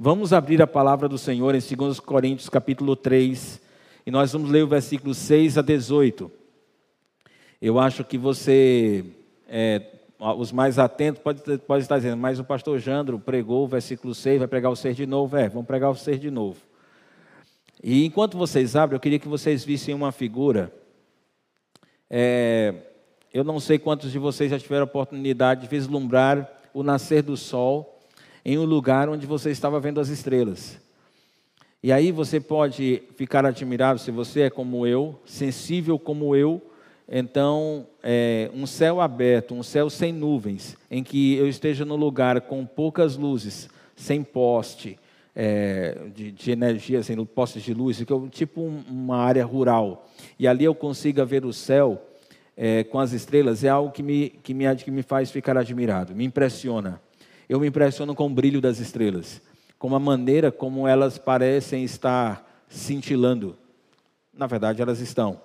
Vamos abrir a palavra do Senhor em 2 Coríntios capítulo 3, e nós vamos ler o versículo 6 a 18. Eu acho que você, é, os mais atentos, pode, pode estar dizendo, mas o pastor Jandro pregou o versículo 6, vai pregar o 6 de novo. É, vamos pregar o 6 de novo. E enquanto vocês abrem, eu queria que vocês vissem uma figura. É, eu não sei quantos de vocês já tiveram a oportunidade de vislumbrar o nascer do sol em um lugar onde você estava vendo as estrelas. E aí você pode ficar admirado se você é como eu, sensível como eu. Então, é, um céu aberto, um céu sem nuvens, em que eu esteja no lugar com poucas luzes, sem poste é, de, de, energia, sem postes de luz, que tipo um, uma área rural, e ali eu consiga ver o céu é, com as estrelas, é algo que me, que, me, que me faz ficar admirado, me impressiona eu me impressiono com o brilho das estrelas, com a maneira como elas parecem estar cintilando. Na verdade, elas estão.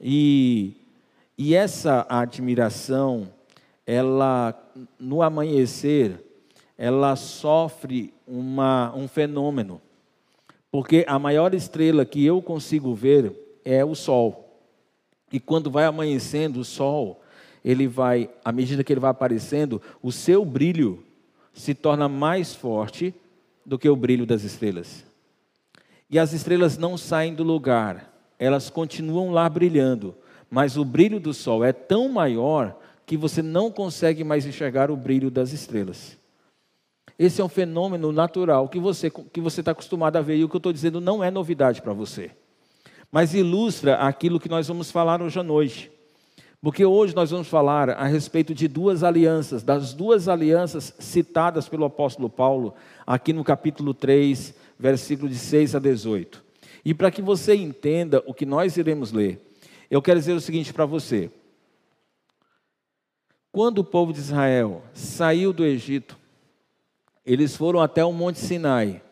E, e essa admiração, ela, no amanhecer, ela sofre uma, um fenômeno. Porque a maior estrela que eu consigo ver é o Sol. E quando vai amanhecendo, o Sol ele vai, à medida que ele vai aparecendo, o seu brilho se torna mais forte do que o brilho das estrelas. E as estrelas não saem do lugar, elas continuam lá brilhando, mas o brilho do sol é tão maior que você não consegue mais enxergar o brilho das estrelas. Esse é um fenômeno natural que você que você está acostumado a ver e o que eu estou dizendo não é novidade para você, mas ilustra aquilo que nós vamos falar hoje à noite. Porque hoje nós vamos falar a respeito de duas alianças, das duas alianças citadas pelo apóstolo Paulo, aqui no capítulo 3, versículo de 6 a 18. E para que você entenda o que nós iremos ler, eu quero dizer o seguinte para você. Quando o povo de Israel saiu do Egito, eles foram até o Monte Sinai.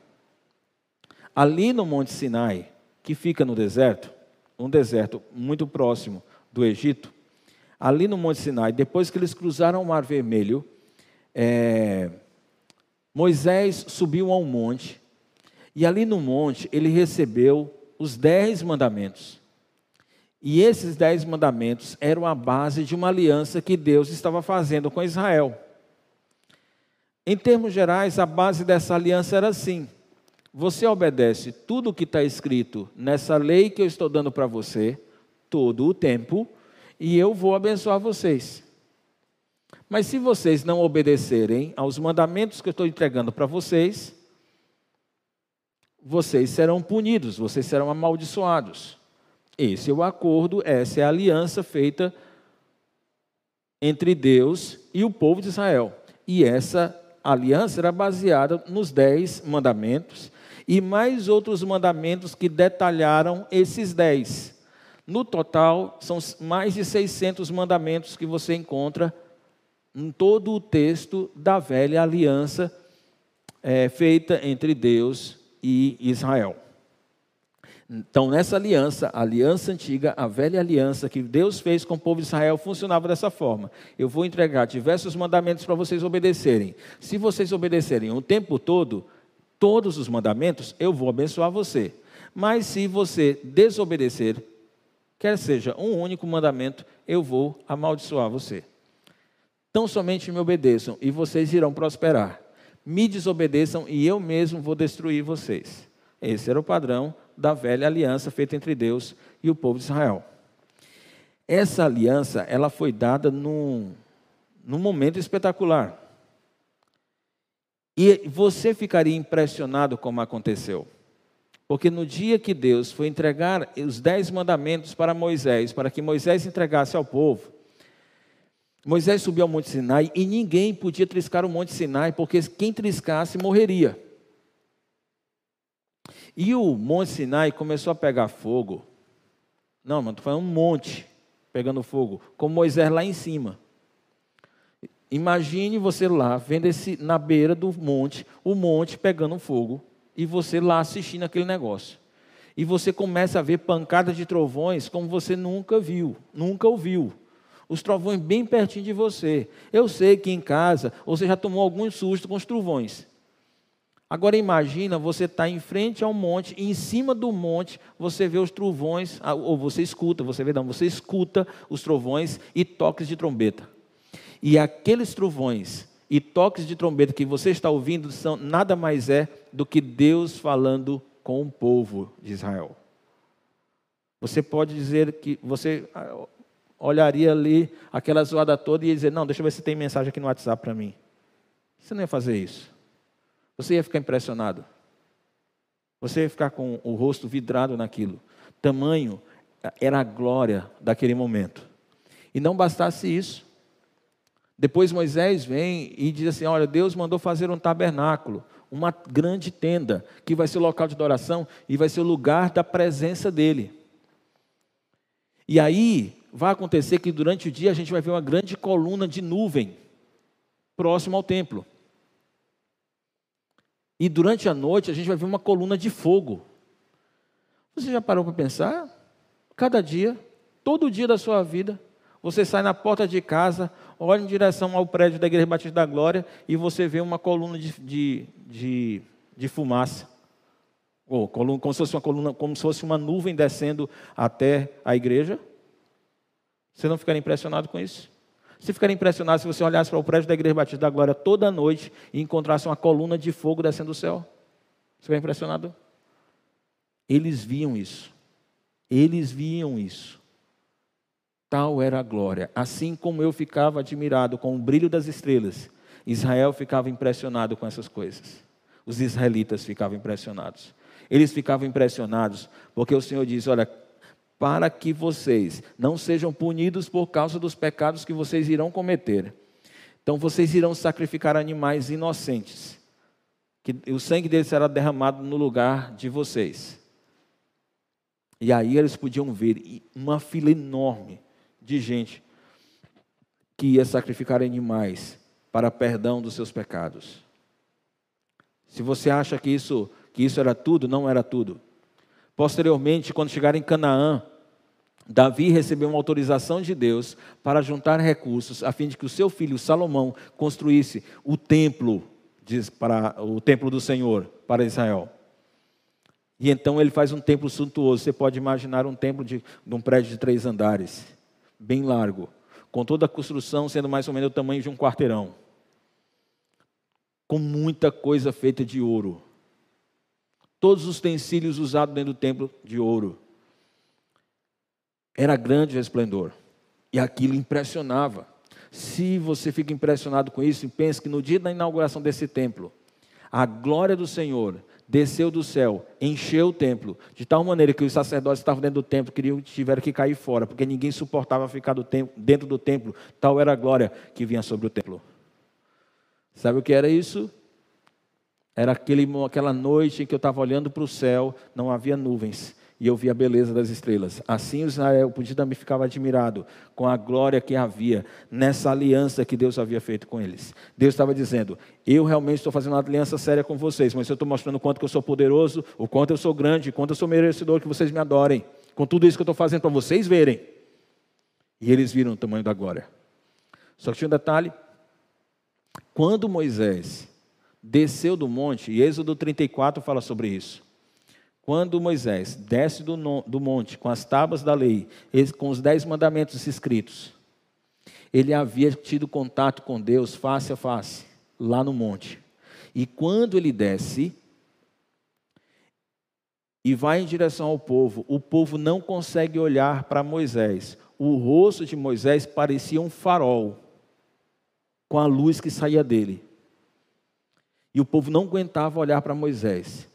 Ali no Monte Sinai, que fica no deserto, um deserto muito próximo do Egito, ali no Monte Sinai, depois que eles cruzaram o Mar Vermelho, é, Moisés subiu ao monte, e ali no monte ele recebeu os dez mandamentos. E esses dez mandamentos eram a base de uma aliança que Deus estava fazendo com Israel. Em termos gerais, a base dessa aliança era assim: você obedece tudo o que está escrito nessa lei que eu estou dando para você, todo o tempo, e eu vou abençoar vocês. Mas se vocês não obedecerem aos mandamentos que eu estou entregando para vocês, vocês serão punidos, vocês serão amaldiçoados. Esse é o acordo, essa é a aliança feita entre Deus e o povo de Israel. E essa aliança era baseada nos dez mandamentos e mais outros mandamentos que detalharam esses dez. No total, são mais de 600 mandamentos que você encontra em todo o texto da velha aliança é, feita entre Deus e Israel. Então, nessa aliança, a aliança antiga, a velha aliança que Deus fez com o povo de Israel, funcionava dessa forma. Eu vou entregar diversos mandamentos para vocês obedecerem. Se vocês obedecerem o tempo todo, todos os mandamentos, eu vou abençoar você. Mas se você desobedecer, quer seja um único mandamento, eu vou amaldiçoar você. Tão somente me obedeçam e vocês irão prosperar. Me desobedeçam e eu mesmo vou destruir vocês. Esse era o padrão da velha aliança feita entre Deus e o povo de Israel. Essa aliança, ela foi dada num, num momento espetacular. E você ficaria impressionado como aconteceu. Porque no dia que Deus foi entregar os dez mandamentos para Moisés, para que Moisés entregasse ao povo, Moisés subiu ao Monte Sinai e ninguém podia triscar o Monte Sinai, porque quem triscasse morreria. E o Monte Sinai começou a pegar fogo. Não, mano, foi um monte pegando fogo, com Moisés lá em cima. Imagine você lá, vendo esse na beira do monte, o monte pegando fogo e você lá assistindo aquele negócio. E você começa a ver pancadas de trovões como você nunca viu, nunca ouviu. Os trovões bem pertinho de você. Eu sei que em casa você já tomou algum susto com os trovões. Agora imagina você estar tá em frente ao monte, e em cima do monte você vê os trovões, ah, ou você escuta, você vê não, você escuta os trovões e toques de trombeta. E aqueles trovões e toques de trombeta que você está ouvindo são nada mais é do que Deus falando com o povo de Israel. Você pode dizer que você ah, olharia ali aquela zoada toda e ia dizer: Não, deixa eu ver se tem mensagem aqui no WhatsApp para mim. Você não ia fazer isso. Você ia ficar impressionado. Você ia ficar com o rosto vidrado naquilo. Tamanho era a glória daquele momento. E não bastasse isso. Depois Moisés vem e diz assim: Olha, Deus mandou fazer um tabernáculo, uma grande tenda, que vai ser o local de adoração e vai ser o lugar da presença dele. E aí vai acontecer que durante o dia a gente vai ver uma grande coluna de nuvem próximo ao templo. E durante a noite a gente vai ver uma coluna de fogo. Você já parou para pensar? Cada dia, todo dia da sua vida, você sai na porta de casa, olha em direção ao prédio da Igreja Batista da Glória e você vê uma coluna de, de, de, de fumaça. Ou coluna, como se fosse uma coluna, como se fosse uma nuvem descendo até a igreja. Você não ficaria impressionado com isso? Você ficaria impressionado se você olhasse para o prédio da Igreja Batista da Glória toda noite e encontrasse uma coluna de fogo descendo do céu? Você ficaria impressionado? Eles viam isso. Eles viam isso. Tal era a glória. Assim como eu ficava admirado com o brilho das estrelas, Israel ficava impressionado com essas coisas. Os israelitas ficavam impressionados. Eles ficavam impressionados porque o Senhor diz: Olha, para que vocês não sejam punidos por causa dos pecados que vocês irão cometer. Então vocês irão sacrificar animais inocentes, que o sangue deles será derramado no lugar de vocês. E aí eles podiam ver uma fila enorme de gente que ia sacrificar animais para perdão dos seus pecados. Se você acha que isso, que isso era tudo, não era tudo. Posteriormente, quando chegaram em Canaã, Davi recebeu uma autorização de Deus para juntar recursos a fim de que o seu filho Salomão construísse o templo para o templo do Senhor para Israel. E então ele faz um templo suntuoso. Você pode imaginar um templo de, de um prédio de três andares, bem largo, com toda a construção sendo mais ou menos o tamanho de um quarteirão, com muita coisa feita de ouro. Todos os utensílios usados dentro do templo de ouro. Era grande o esplendor. E aquilo impressionava. Se você fica impressionado com isso, pense que no dia da inauguração desse templo, a glória do Senhor desceu do céu, encheu o templo, de tal maneira que os sacerdotes estavam dentro do templo, queriam, tiveram que cair fora, porque ninguém suportava ficar do templo, dentro do templo, tal era a glória que vinha sobre o templo. Sabe o que era isso? Era aquele, aquela noite em que eu estava olhando para o céu, não havia nuvens, e eu via a beleza das estrelas. Assim Israel também ficava admirado com a glória que havia nessa aliança que Deus havia feito com eles. Deus estava dizendo: Eu realmente estou fazendo uma aliança séria com vocês, mas eu estou mostrando o quanto eu sou poderoso, o quanto eu sou grande, o quanto eu sou merecedor que vocês me adorem. Com tudo isso que eu estou fazendo para vocês verem. E eles viram o tamanho da glória. Só que tinha um detalhe: quando Moisés desceu do monte, e Êxodo 34 fala sobre isso. Quando Moisés desce do, do monte com as tábuas da lei, com os dez mandamentos escritos, ele havia tido contato com Deus face a face, lá no monte. E quando ele desce e vai em direção ao povo, o povo não consegue olhar para Moisés. O rosto de Moisés parecia um farol, com a luz que saía dele. E o povo não aguentava olhar para Moisés.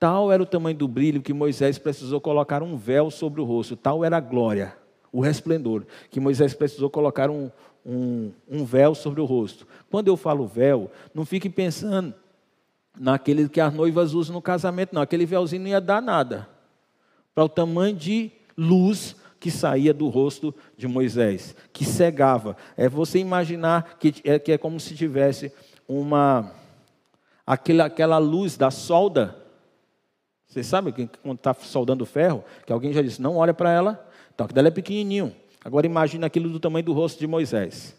Tal era o tamanho do brilho que Moisés precisou colocar um véu sobre o rosto. Tal era a glória, o resplendor, que Moisés precisou colocar um, um, um véu sobre o rosto. Quando eu falo véu, não fique pensando naquele que as noivas usam no casamento, não. Aquele véuzinho não ia dar nada para o tamanho de luz que saía do rosto de Moisés, que cegava. É você imaginar que é, que é como se tivesse uma aquela, aquela luz da solda. Você sabe que quando está soldando ferro, que alguém já disse, não olha para ela, então aquilo é pequenininho. Agora imagine aquilo do tamanho do rosto de Moisés.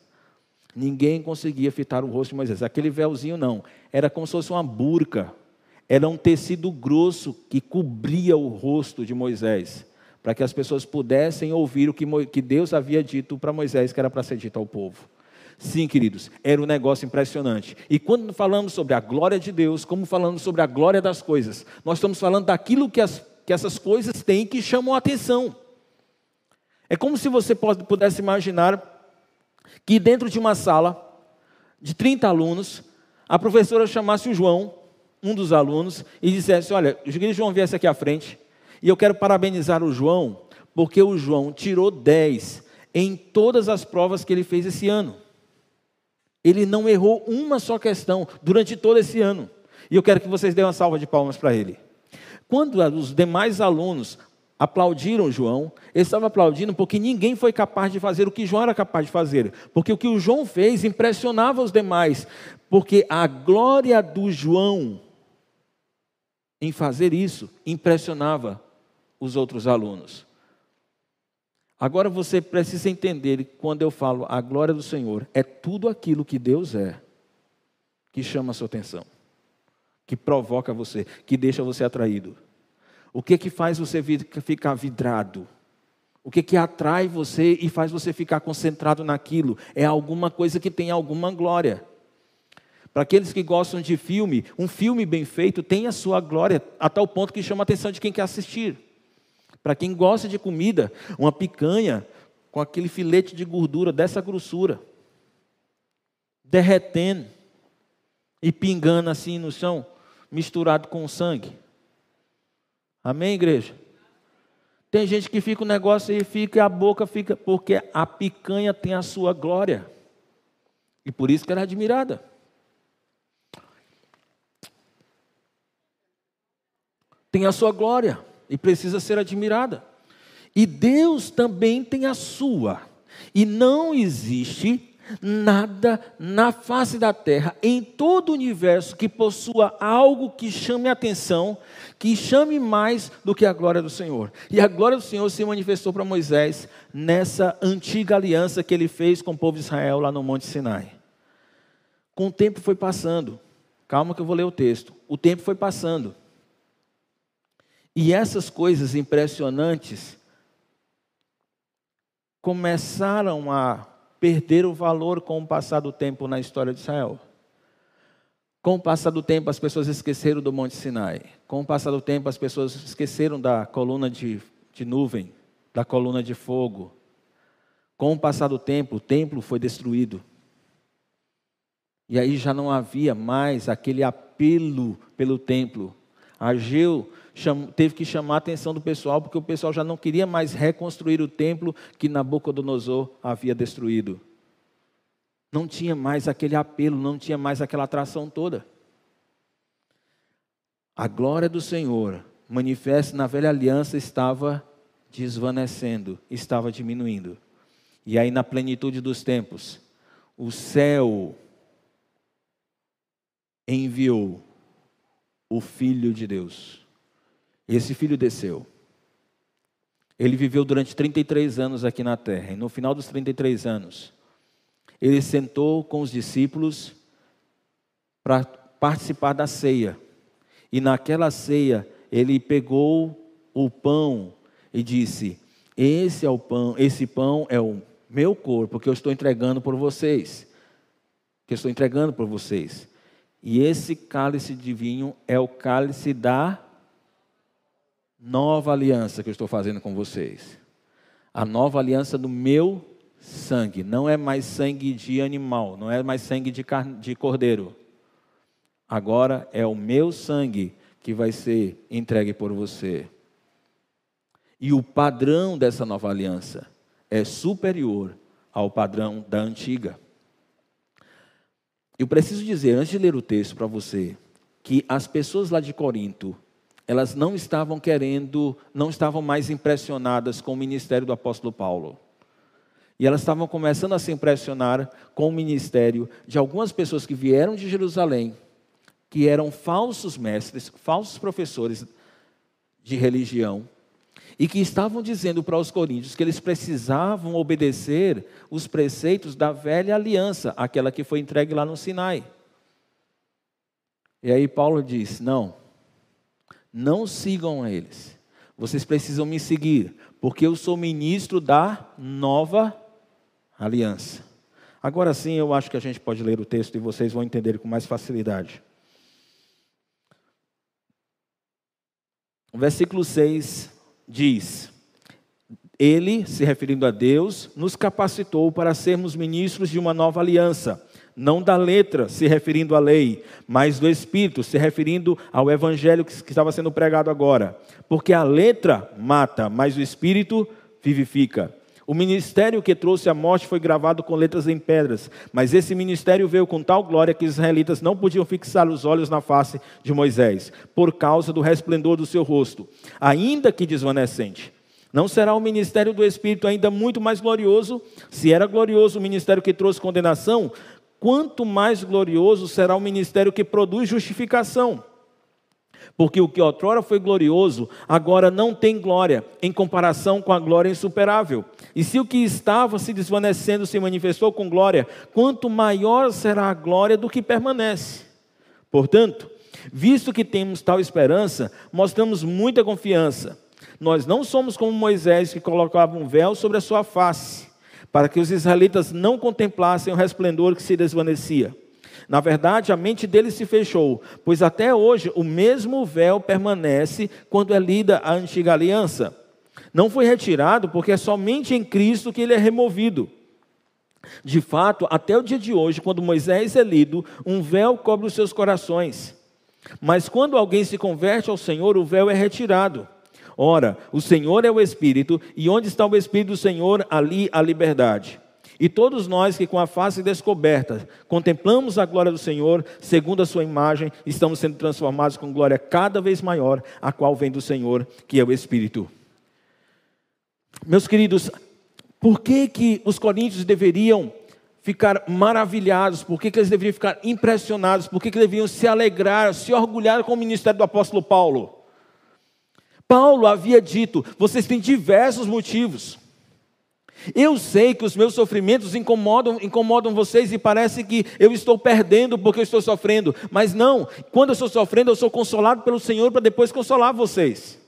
Ninguém conseguia fitar o rosto de Moisés. Aquele véuzinho não. Era como se fosse uma burca era um tecido grosso que cobria o rosto de Moisés, para que as pessoas pudessem ouvir o que Deus havia dito para Moisés, que era para ser dito ao povo. Sim, queridos, era um negócio impressionante. E quando falamos sobre a glória de Deus, como falamos sobre a glória das coisas, nós estamos falando daquilo que, as, que essas coisas têm que chamam a atenção. É como se você pudesse imaginar que dentro de uma sala de 30 alunos, a professora chamasse o João, um dos alunos, e dissesse: Olha, o João viesse aqui à frente, e eu quero parabenizar o João, porque o João tirou 10 em todas as provas que ele fez esse ano. Ele não errou uma só questão durante todo esse ano. E eu quero que vocês dêem uma salva de palmas para ele. Quando os demais alunos aplaudiram João, eles estavam aplaudindo porque ninguém foi capaz de fazer o que João era capaz de fazer. Porque o que o João fez impressionava os demais. Porque a glória do João em fazer isso impressionava os outros alunos. Agora você precisa entender quando eu falo a glória do Senhor, é tudo aquilo que Deus é que chama a sua atenção, que provoca você, que deixa você atraído. O que que faz você ficar vidrado? O que que atrai você e faz você ficar concentrado naquilo? É alguma coisa que tem alguma glória. Para aqueles que gostam de filme, um filme bem feito tem a sua glória, a tal ponto que chama a atenção de quem quer assistir. Para quem gosta de comida, uma picanha com aquele filete de gordura dessa grossura, derretendo e pingando assim no chão, misturado com sangue. Amém, igreja? Tem gente que fica o negócio e fica a boca fica, porque a picanha tem a sua glória. E por isso que ela é admirada. Tem a sua glória e precisa ser admirada. E Deus também tem a sua. E não existe nada na face da terra, em todo o universo, que possua algo que chame atenção, que chame mais do que a glória do Senhor. E a glória do Senhor se manifestou para Moisés nessa antiga aliança que ele fez com o povo de Israel lá no Monte Sinai. Com o tempo foi passando, calma que eu vou ler o texto. O tempo foi passando. E essas coisas impressionantes começaram a perder o valor com o passar do tempo na história de Israel. Com o passar do tempo, as pessoas esqueceram do Monte Sinai. Com o passar do tempo, as pessoas esqueceram da coluna de, de nuvem, da coluna de fogo. Com o passar do tempo, o templo foi destruído. E aí já não havia mais aquele apelo pelo templo. Ageu teve que chamar a atenção do pessoal, porque o pessoal já não queria mais reconstruir o templo que Nabucodonosor havia destruído. Não tinha mais aquele apelo, não tinha mais aquela atração toda. A glória do Senhor, manifesta na velha aliança, estava desvanecendo, estava diminuindo. E aí, na plenitude dos tempos, o céu enviou o Filho de Deus esse filho desceu. Ele viveu durante 33 anos aqui na terra, e no final dos 33 anos, ele sentou com os discípulos para participar da ceia. E naquela ceia, ele pegou o pão e disse: "Esse é o pão, esse pão é o meu corpo que eu estou entregando por vocês. Que eu estou entregando por vocês. E esse cálice de vinho é o cálice da nova aliança que eu estou fazendo com vocês. A nova aliança do meu sangue. Não é mais sangue de animal, não é mais sangue de, carne, de cordeiro. Agora é o meu sangue que vai ser entregue por você. E o padrão dessa nova aliança é superior ao padrão da antiga. Eu preciso dizer, antes de ler o texto para você, que as pessoas lá de Corinto elas não estavam querendo, não estavam mais impressionadas com o ministério do apóstolo Paulo. E elas estavam começando a se impressionar com o ministério de algumas pessoas que vieram de Jerusalém, que eram falsos mestres, falsos professores de religião, e que estavam dizendo para os coríntios que eles precisavam obedecer os preceitos da velha aliança, aquela que foi entregue lá no Sinai. E aí Paulo diz: não, Não sigam a eles. Vocês precisam me seguir, porque eu sou ministro da nova aliança. Agora sim, eu acho que a gente pode ler o texto e vocês vão entender com mais facilidade. O versículo 6 diz: Ele, se referindo a Deus, nos capacitou para sermos ministros de uma nova aliança, não da letra, se referindo à lei, mas do Espírito, se referindo ao evangelho que estava sendo pregado agora. Porque a letra mata, mas o Espírito vivifica. O ministério que trouxe a morte foi gravado com letras em pedras, mas esse ministério veio com tal glória que os israelitas não podiam fixar os olhos na face de Moisés, por causa do resplendor do seu rosto, ainda que desvanecente. Não será o ministério do Espírito ainda muito mais glorioso? Se era glorioso o ministério que trouxe condenação, quanto mais glorioso será o ministério que produz justificação. Porque o que outrora foi glorioso, agora não tem glória, em comparação com a glória insuperável. E se o que estava se desvanecendo se manifestou com glória, quanto maior será a glória do que permanece. Portanto, visto que temos tal esperança, mostramos muita confiança. Nós não somos como Moisés, que colocava um véu sobre a sua face, para que os israelitas não contemplassem o resplendor que se desvanecia. Na verdade, a mente dele se fechou, pois até hoje o mesmo véu permanece quando é lida a antiga aliança. Não foi retirado porque é somente em Cristo que ele é removido. De fato, até o dia de hoje, quando Moisés é lido, um véu cobre os seus corações. Mas quando alguém se converte ao Senhor, o véu é retirado. Ora, o Senhor é o Espírito, e onde está o Espírito do Senhor, ali a liberdade. E todos nós que com a face descoberta contemplamos a glória do Senhor, segundo a sua imagem, estamos sendo transformados com glória cada vez maior, a qual vem do Senhor, que é o Espírito. Meus queridos, por que, que os coríntios deveriam ficar maravilhados? Por que, que eles deveriam ficar impressionados? Por que, que deveriam se alegrar, se orgulhar com o ministério do apóstolo Paulo? Paulo havia dito: vocês têm diversos motivos. Eu sei que os meus sofrimentos incomodam, incomodam vocês e parece que eu estou perdendo porque eu estou sofrendo. Mas não, quando eu estou sofrendo, eu sou consolado pelo Senhor para depois consolar vocês.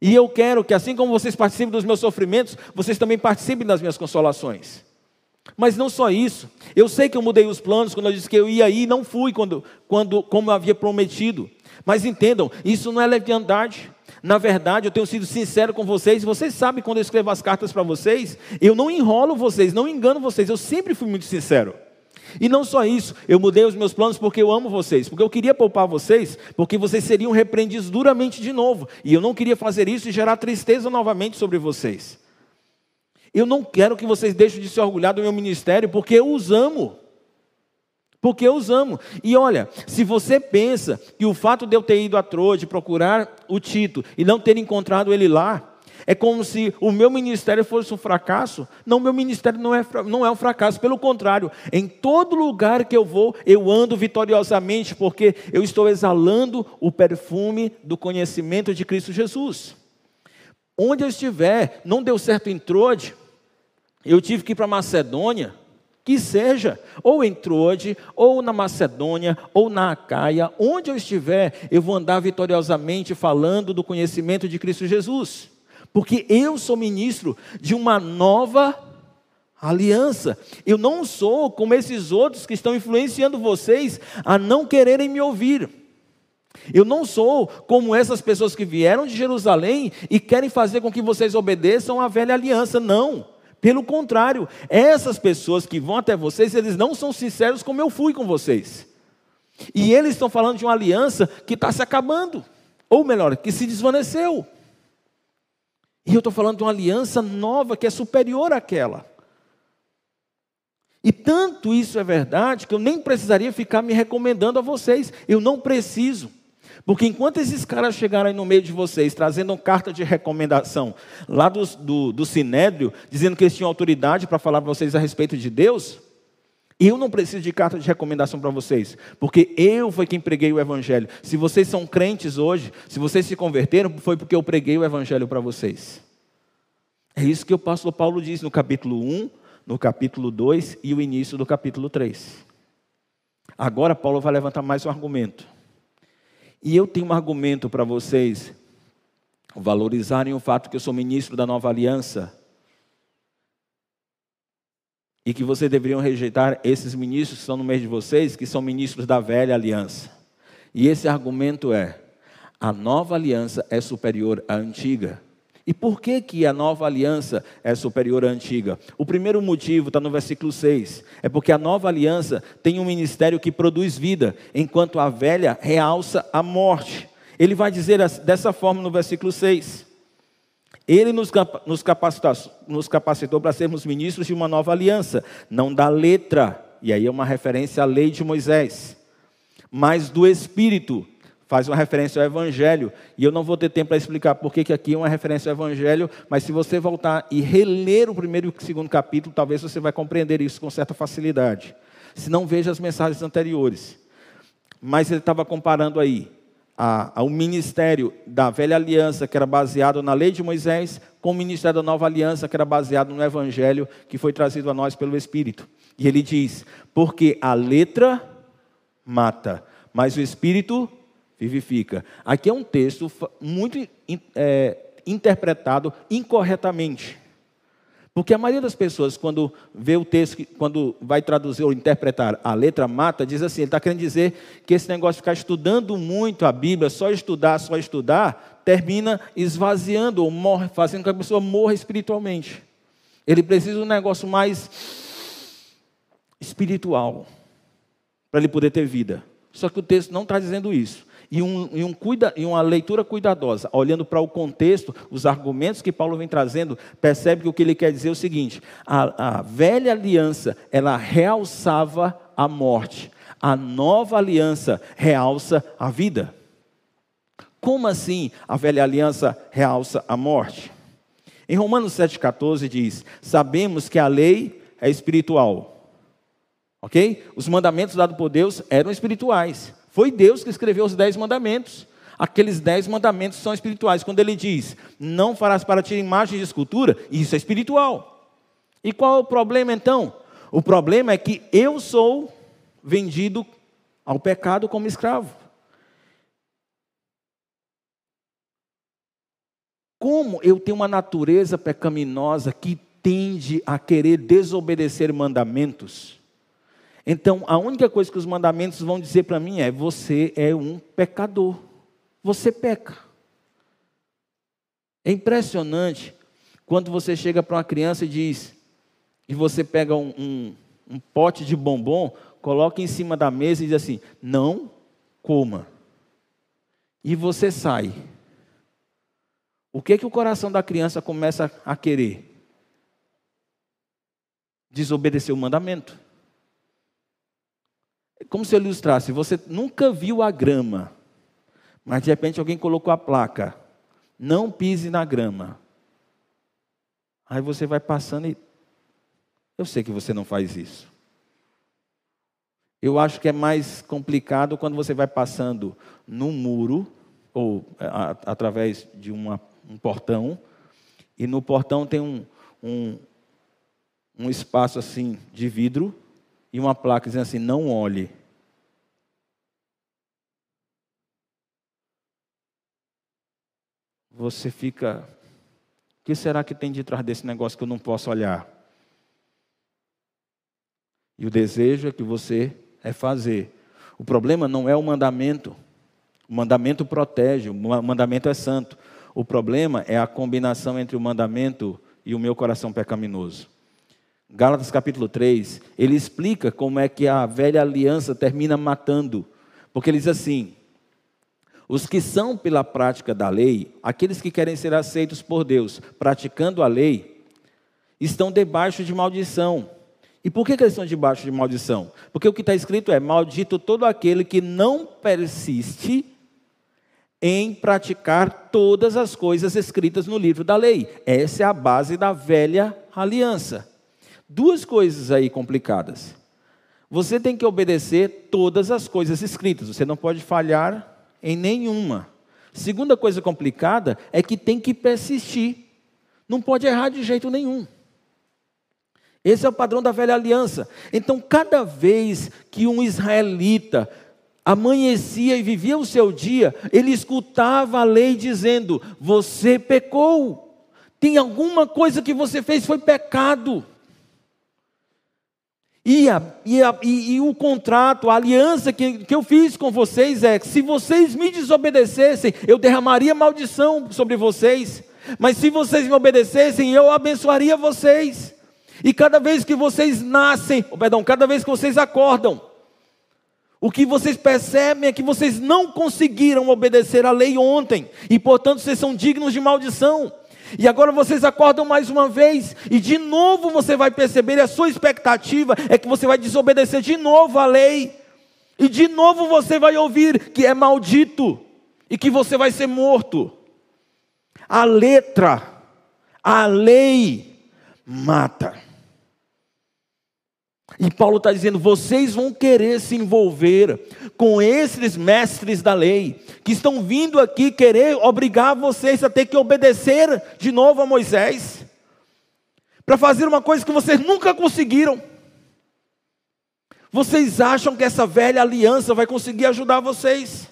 E eu quero que, assim como vocês participem dos meus sofrimentos, vocês também participem das minhas consolações. Mas não só isso, eu sei que eu mudei os planos quando eu disse que eu ia ir, não fui quando, quando como eu havia prometido. Mas entendam, isso não é leviandade. Na verdade, eu tenho sido sincero com vocês. Vocês sabem quando eu escrevo as cartas para vocês, eu não enrolo vocês, não engano vocês. Eu sempre fui muito sincero. E não só isso, eu mudei os meus planos porque eu amo vocês, porque eu queria poupar vocês, porque vocês seriam repreendidos duramente de novo. E eu não queria fazer isso e gerar tristeza novamente sobre vocês. Eu não quero que vocês deixem de se orgulhar do meu ministério, porque eu os amo porque eu os amo. E olha, se você pensa que o fato de eu ter ido a Troade procurar o Tito e não ter encontrado ele lá, é como se o meu ministério fosse um fracasso. Não, meu ministério não é, não é um fracasso, pelo contrário, em todo lugar que eu vou, eu ando vitoriosamente, porque eu estou exalando o perfume do conhecimento de Cristo Jesus. Onde eu estiver, não deu certo em Troade, eu tive que ir para Macedônia, que seja, ou em Troade, ou na Macedônia, ou na Acaia, onde eu estiver, eu vou andar vitoriosamente falando do conhecimento de Cristo Jesus, porque eu sou ministro de uma nova aliança. Eu não sou como esses outros que estão influenciando vocês a não quererem me ouvir. Eu não sou como essas pessoas que vieram de Jerusalém e querem fazer com que vocês obedeçam à velha aliança. Não. Pelo contrário, essas pessoas que vão até vocês, eles não são sinceros como eu fui com vocês. E eles estão falando de uma aliança que está se acabando, ou melhor, que se desvaneceu. E eu estou falando de uma aliança nova que é superior àquela. E tanto isso é verdade que eu nem precisaria ficar me recomendando a vocês. Eu não preciso. Porque enquanto esses caras chegarem no meio de vocês, trazendo carta de recomendação lá do, do, do Sinédrio, dizendo que eles tinham autoridade para falar para vocês a respeito de Deus, eu não preciso de carta de recomendação para vocês, porque eu foi quem preguei o Evangelho. Se vocês são crentes hoje, se vocês se converteram, foi porque eu preguei o Evangelho para vocês. É isso que o apóstolo Paulo diz no capítulo 1, no capítulo 2 e o início do capítulo 3. Agora Paulo vai levantar mais um argumento. E eu tenho um argumento para vocês valorizarem o fato que eu sou ministro da nova aliança e que vocês deveriam rejeitar esses ministros que estão no meio de vocês, que são ministros da velha aliança. E esse argumento é: a nova aliança é superior à antiga. E por que, que a nova aliança é superior à antiga? O primeiro motivo está no versículo 6. É porque a nova aliança tem um ministério que produz vida, enquanto a velha realça a morte. Ele vai dizer dessa forma no versículo 6. Ele nos, nos capacitou para sermos ministros de uma nova aliança, não da letra, e aí é uma referência à lei de Moisés, mas do Espírito, faz uma referência ao Evangelho, e eu não vou ter tempo para explicar por que aqui é uma referência ao Evangelho, mas se você voltar e reler o primeiro e o segundo capítulo, talvez você vai compreender isso com certa facilidade. Se não, veja as mensagens anteriores. Mas ele estava comparando aí ao ministério da velha aliança, que era baseado na lei de Moisés, com o ministério da nova aliança, que era baseado no Evangelho, que foi trazido a nós pelo Espírito. E ele diz: porque a letra mata, mas o Espírito vivifica. Aqui é um texto muito é, interpretado incorretamente. Porque a maioria das pessoas, quando vê o texto, quando vai traduzir ou interpretar a letra mata, diz assim: ele está querendo dizer que esse negócio de ficar estudando muito a Bíblia, só estudar, só estudar, termina esvaziando ou morre, fazendo com que a pessoa morra espiritualmente. Ele precisa de um negócio mais espiritual para ele poder ter vida. Só que o texto não está dizendo isso e, um, e, um cuida, e uma leitura cuidadosa, olhando para o contexto, os argumentos que Paulo vem trazendo, percebe que o que ele quer dizer é o seguinte: a, a velha aliança, ela realçava a morte, a nova aliança realça a vida. Como assim a velha aliança realça a morte? Em Romanos 7,14 diz: Sabemos que a lei é espiritual. Ok? Os mandamentos dados por Deus eram espirituais. Foi Deus que escreveu os dez mandamentos. Aqueles dez mandamentos são espirituais. Quando ele diz, não farás para ti imagem de escultura, isso é espiritual. E qual é o problema então? O problema é que eu sou vendido ao pecado como escravo. Como eu tenho uma natureza pecaminosa que tende a querer desobedecer mandamentos, então, a única coisa que os mandamentos vão dizer para mim é: você é um pecador. Você peca. É impressionante quando você chega para uma criança e diz, e você pega um, um, um pote de bombom, coloca em cima da mesa e diz assim: não coma. E você sai. O que que o coração da criança começa a querer? Desobedecer o mandamento. Como se eu ilustrasse, você nunca viu a grama, mas de repente alguém colocou a placa: não pise na grama. Aí você vai passando e. Eu sei que você não faz isso. Eu acho que é mais complicado quando você vai passando num muro, ou a, através de uma, um portão, e no portão tem um, um, um espaço assim de vidro, e uma placa dizendo assim: não olhe. Você fica. O que será que tem de trás desse negócio que eu não posso olhar? E o desejo é que você é fazer. O problema não é o mandamento. O mandamento protege, o mandamento é santo. O problema é a combinação entre o mandamento e o meu coração pecaminoso. Gálatas capítulo 3, ele explica como é que a velha aliança termina matando. Porque ele diz assim: os que são pela prática da lei, aqueles que querem ser aceitos por Deus, praticando a lei, estão debaixo de maldição. E por que, que eles estão debaixo de maldição? Porque o que está escrito é: maldito todo aquele que não persiste em praticar todas as coisas escritas no livro da lei. Essa é a base da velha aliança. Duas coisas aí complicadas. Você tem que obedecer todas as coisas escritas, você não pode falhar em nenhuma. Segunda coisa complicada é que tem que persistir. Não pode errar de jeito nenhum. Esse é o padrão da velha aliança. Então, cada vez que um israelita amanhecia e vivia o seu dia, ele escutava a lei dizendo: Você pecou. Tem alguma coisa que você fez foi pecado. E, a, e, a, e, e, o contrato, a aliança que, que eu fiz com vocês é: se vocês me desobedecessem, eu derramaria maldição sobre vocês. Mas se vocês me obedecessem, eu abençoaria vocês. E cada vez que vocês nascem, perdão, cada vez que vocês acordam, o que vocês percebem é que vocês não conseguiram obedecer à lei ontem, e portanto vocês são dignos de maldição. E agora vocês acordam mais uma vez, e de novo você vai perceber, e a sua expectativa é que você vai desobedecer de novo à lei, e de novo você vai ouvir que é maldito, e que você vai ser morto. A letra, a lei mata. E Paulo está dizendo: vocês vão querer se envolver com esses mestres da lei, que estão vindo aqui querer obrigar vocês a ter que obedecer de novo a Moisés, para fazer uma coisa que vocês nunca conseguiram. Vocês acham que essa velha aliança vai conseguir ajudar vocês?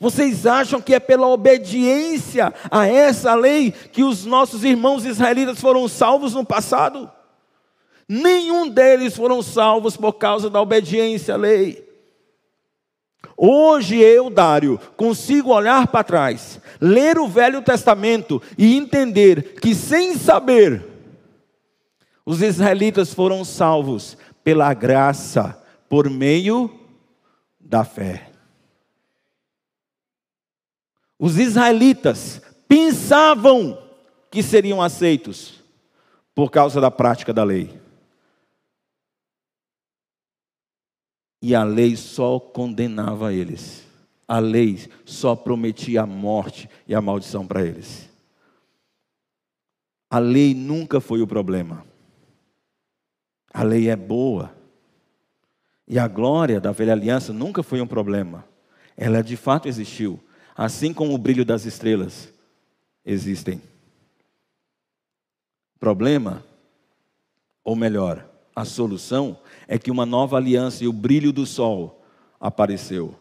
Vocês acham que é pela obediência a essa lei que os nossos irmãos israelitas foram salvos no passado? Nenhum deles foram salvos por causa da obediência à lei. Hoje eu, Dário, consigo olhar para trás, ler o Velho Testamento e entender que, sem saber, os israelitas foram salvos pela graça, por meio da fé. Os israelitas pensavam que seriam aceitos por causa da prática da lei. E a lei só condenava eles. A lei só prometia a morte e a maldição para eles. A lei nunca foi o problema. A lei é boa. E a glória da velha aliança nunca foi um problema. Ela de fato existiu, assim como o brilho das estrelas existem. Problema, ou melhor, a solução é que uma nova aliança e o brilho do sol apareceu.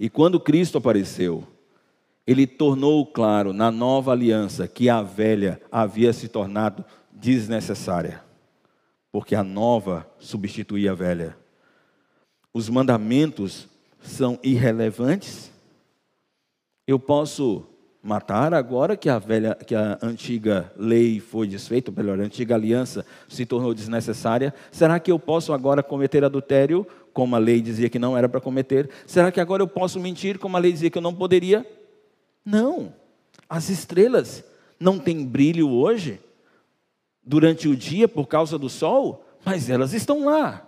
E quando Cristo apareceu, ele tornou claro na nova aliança que a velha havia se tornado desnecessária, porque a nova substituía a velha. Os mandamentos são irrelevantes. Eu posso matar agora que a velha, que a antiga lei foi desfeita, ou melhor, a antiga aliança se tornou desnecessária. Será que eu posso agora cometer adultério, como a lei dizia que não era para cometer? Será que agora eu posso mentir, como a lei dizia que eu não poderia? Não. As estrelas não têm brilho hoje durante o dia por causa do sol, mas elas estão lá.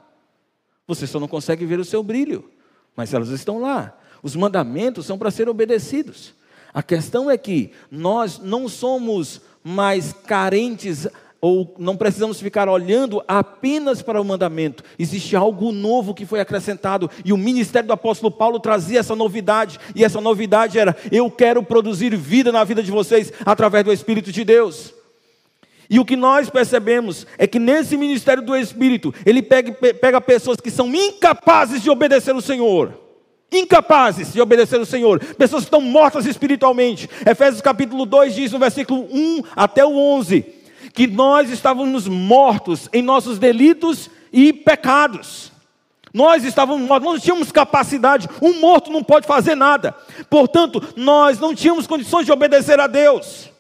Você só não consegue ver o seu brilho, mas elas estão lá. Os mandamentos são para ser obedecidos. A questão é que nós não somos mais carentes ou não precisamos ficar olhando apenas para o mandamento. Existe algo novo que foi acrescentado e o ministério do apóstolo Paulo trazia essa novidade, e essa novidade era: eu quero produzir vida na vida de vocês através do Espírito de Deus. E o que nós percebemos é que nesse ministério do Espírito, ele pega, pega pessoas que são incapazes de obedecer o Senhor incapazes de obedecer o Senhor, pessoas que estão mortas espiritualmente. Efésios capítulo 2 diz no versículo 1 até o 11 que nós estávamos mortos em nossos delitos e pecados. Nós estávamos mortos, não tínhamos capacidade, um morto não pode fazer nada. Portanto, nós não tínhamos condições de obedecer a Deus.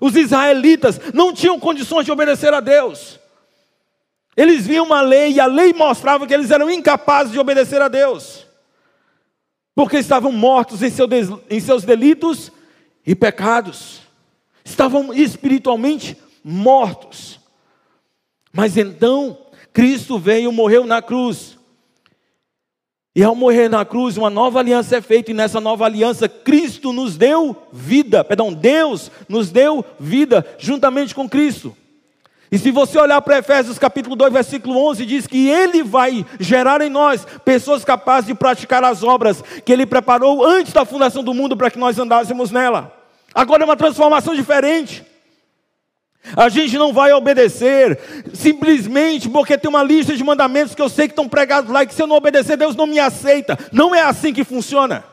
Os israelitas não tinham condições de obedecer a Deus. Eles viam uma lei e a lei mostrava que eles eram incapazes de obedecer a Deus porque estavam mortos em, seu em seus delitos e pecados, estavam espiritualmente mortos. Mas então, Cristo veio, morreu na cruz. E ao morrer na cruz, uma nova aliança é feita, e nessa nova aliança, Cristo nos deu vida, perdão, Deus nos deu vida juntamente com Cristo. E se você olhar para Efésios capítulo 2, versículo 11, diz que Ele vai gerar em nós pessoas capazes de praticar as obras que Ele preparou antes da fundação do mundo para que nós andássemos nela. Agora é uma transformação diferente. A gente não vai obedecer simplesmente porque tem uma lista de mandamentos que eu sei que estão pregados lá e que se eu não obedecer, Deus não me aceita. Não é assim que funciona.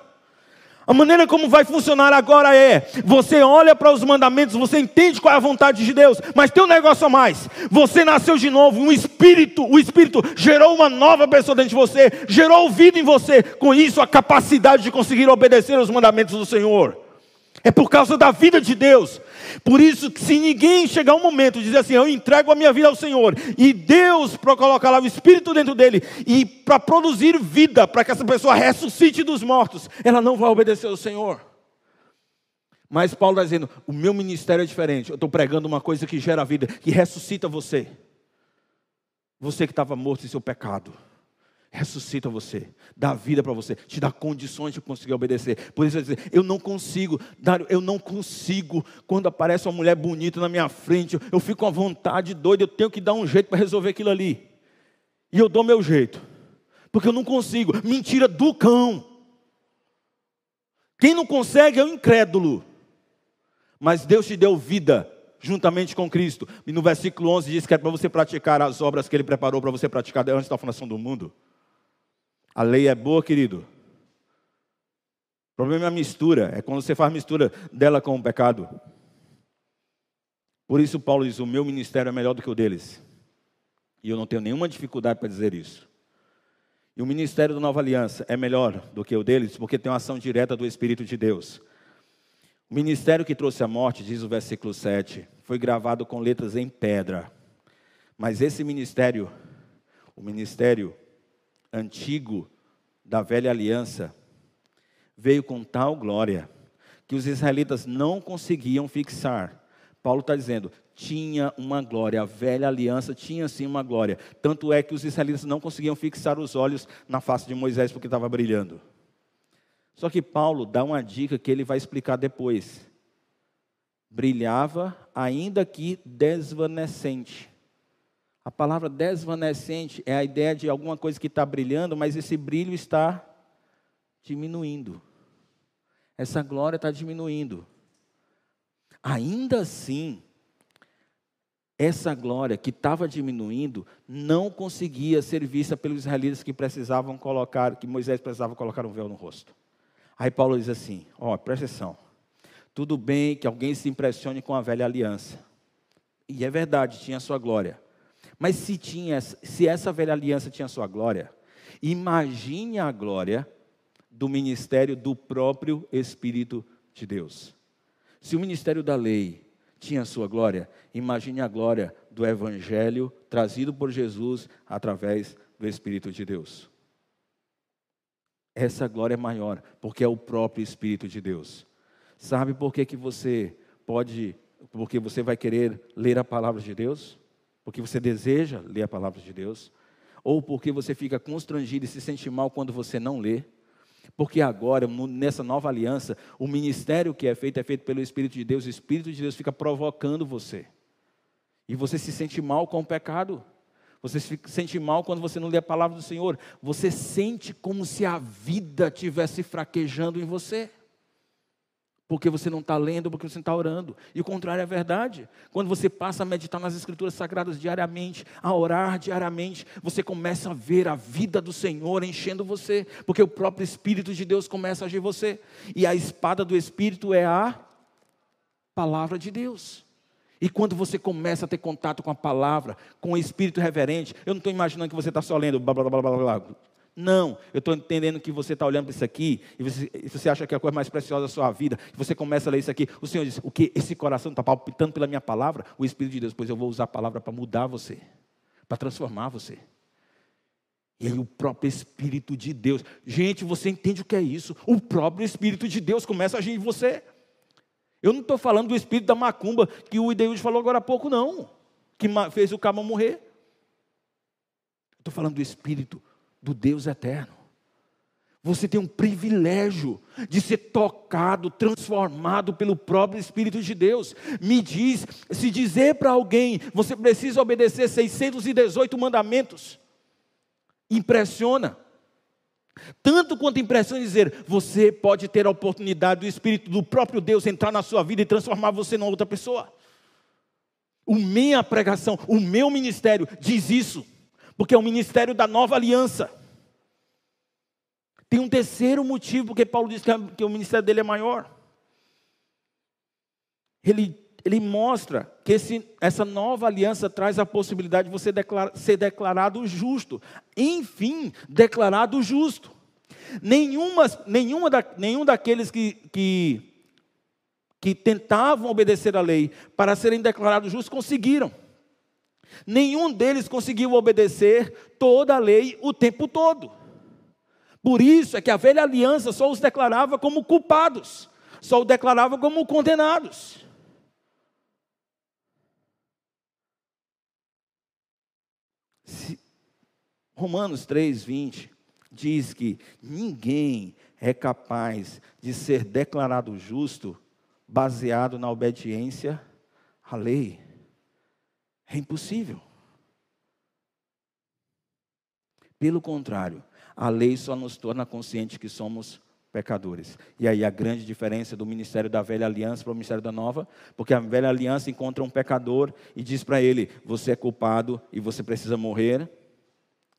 A maneira como vai funcionar agora é: você olha para os mandamentos, você entende qual é a vontade de Deus, mas tem um negócio a mais. Você nasceu de novo, um espírito, o espírito gerou uma nova pessoa dentro de você, gerou vida em você, com isso a capacidade de conseguir obedecer os mandamentos do Senhor. É por causa da vida de Deus. Por isso, se ninguém chegar um momento de dizer assim, eu entrego a minha vida ao Senhor, e Deus para colocar lá o Espírito dentro dele, e para produzir vida, para que essa pessoa ressuscite dos mortos, ela não vai obedecer ao Senhor. Mas Paulo está dizendo: o meu ministério é diferente. Eu estou pregando uma coisa que gera vida, que ressuscita você. Você que estava morto em seu pecado ressuscita você, dá vida para você, te dá condições de conseguir obedecer. Por isso eu dizer, eu não consigo, eu não consigo, quando aparece uma mulher bonita na minha frente, eu fico com a vontade doida, eu tenho que dar um jeito para resolver aquilo ali. E eu dou meu jeito. Porque eu não consigo. Mentira do cão. Quem não consegue é o incrédulo. Mas Deus te deu vida juntamente com Cristo. E no versículo 11 diz que é para você praticar as obras que Ele preparou para você praticar antes da fundação do mundo. A lei é boa, querido. O problema é a mistura, é quando você faz mistura dela com o pecado. Por isso, Paulo diz: o meu ministério é melhor do que o deles. E eu não tenho nenhuma dificuldade para dizer isso. E o ministério da nova aliança é melhor do que o deles, porque tem uma ação direta do Espírito de Deus. O ministério que trouxe a morte, diz o versículo 7, foi gravado com letras em pedra. Mas esse ministério, o ministério antigo da velha aliança veio com tal glória que os israelitas não conseguiam fixar. Paulo está dizendo, tinha uma glória, a velha aliança tinha sim uma glória. Tanto é que os israelitas não conseguiam fixar os olhos na face de Moisés porque estava brilhando. Só que Paulo dá uma dica que ele vai explicar depois. Brilhava, ainda que desvanecente. A palavra desvanecente é a ideia de alguma coisa que está brilhando, mas esse brilho está diminuindo. Essa glória está diminuindo. Ainda assim, essa glória que estava diminuindo não conseguia ser vista pelos israelitas que precisavam colocar, que Moisés precisava colocar um véu no rosto. Aí Paulo diz assim: ó, oh, presta atenção. Tudo bem que alguém se impressione com a velha aliança. E é verdade, tinha a sua glória. Mas se, tinha, se essa velha aliança tinha sua glória, imagine a glória do ministério do próprio Espírito de Deus. Se o ministério da lei tinha sua glória, imagine a glória do Evangelho trazido por Jesus através do Espírito de Deus. Essa glória é maior, porque é o próprio Espírito de Deus. Sabe por que, que você pode, porque você vai querer ler a palavra de Deus? Porque você deseja ler a palavra de Deus, ou porque você fica constrangido e se sente mal quando você não lê. Porque agora, nessa nova aliança, o ministério que é feito é feito pelo Espírito de Deus, o Espírito de Deus fica provocando você. E você se sente mal com o pecado. Você se sente mal quando você não lê a palavra do Senhor. Você sente como se a vida tivesse fraquejando em você porque você não está lendo, porque você não está orando. E o contrário é verdade. Quando você passa a meditar nas Escrituras Sagradas diariamente, a orar diariamente, você começa a ver a vida do Senhor enchendo você, porque o próprio Espírito de Deus começa a agir você. E a espada do Espírito é a palavra de Deus. E quando você começa a ter contato com a palavra, com o espírito reverente, eu não estou imaginando que você está só lendo blá blá blá blá blá. Não, eu estou entendendo que você está olhando para isso aqui e você, você, acha que é a coisa mais preciosa da sua vida. Você começa a ler isso aqui. O Senhor diz: O que? Esse coração está palpitando pela minha palavra? O Espírito de Deus, pois eu vou usar a palavra para mudar você, para transformar você. E aí o próprio Espírito de Deus. Gente, você entende o que é isso? O próprio Espírito de Deus começa a agir em você. Eu não estou falando do Espírito da macumba que o Ideus falou agora há pouco, não. Que fez o cabo morrer. Estou falando do Espírito do Deus eterno. Você tem um privilégio de ser tocado, transformado pelo próprio Espírito de Deus. Me diz, se dizer para alguém, você precisa obedecer 618 mandamentos, impressiona. Tanto quanto impressiona dizer, você pode ter a oportunidade do Espírito do próprio Deus entrar na sua vida e transformar você numa outra pessoa. O minha pregação, o meu ministério diz isso, porque é o ministério da nova aliança. Tem um terceiro motivo porque Paulo diz que, o ministério dele é maior. Ele, ele mostra que esse, essa nova aliança traz a possibilidade de você ser declarado justo. Enfim, declarado justo. Nenhuma, nenhuma da, nenhum daqueles que, que, que tentavam obedecer à lei para serem declarados justos conseguiram. Nenhum deles conseguiu obedecer toda a lei o tempo todo. Por isso é que a velha aliança só os declarava como culpados, só os declarava como condenados. Romanos 3, 20 diz que ninguém é capaz de ser declarado justo baseado na obediência à lei. É impossível. Pelo contrário, a lei só nos torna conscientes que somos pecadores. E aí a grande diferença do ministério da velha aliança para o ministério da nova, porque a velha aliança encontra um pecador e diz para ele: você é culpado e você precisa morrer.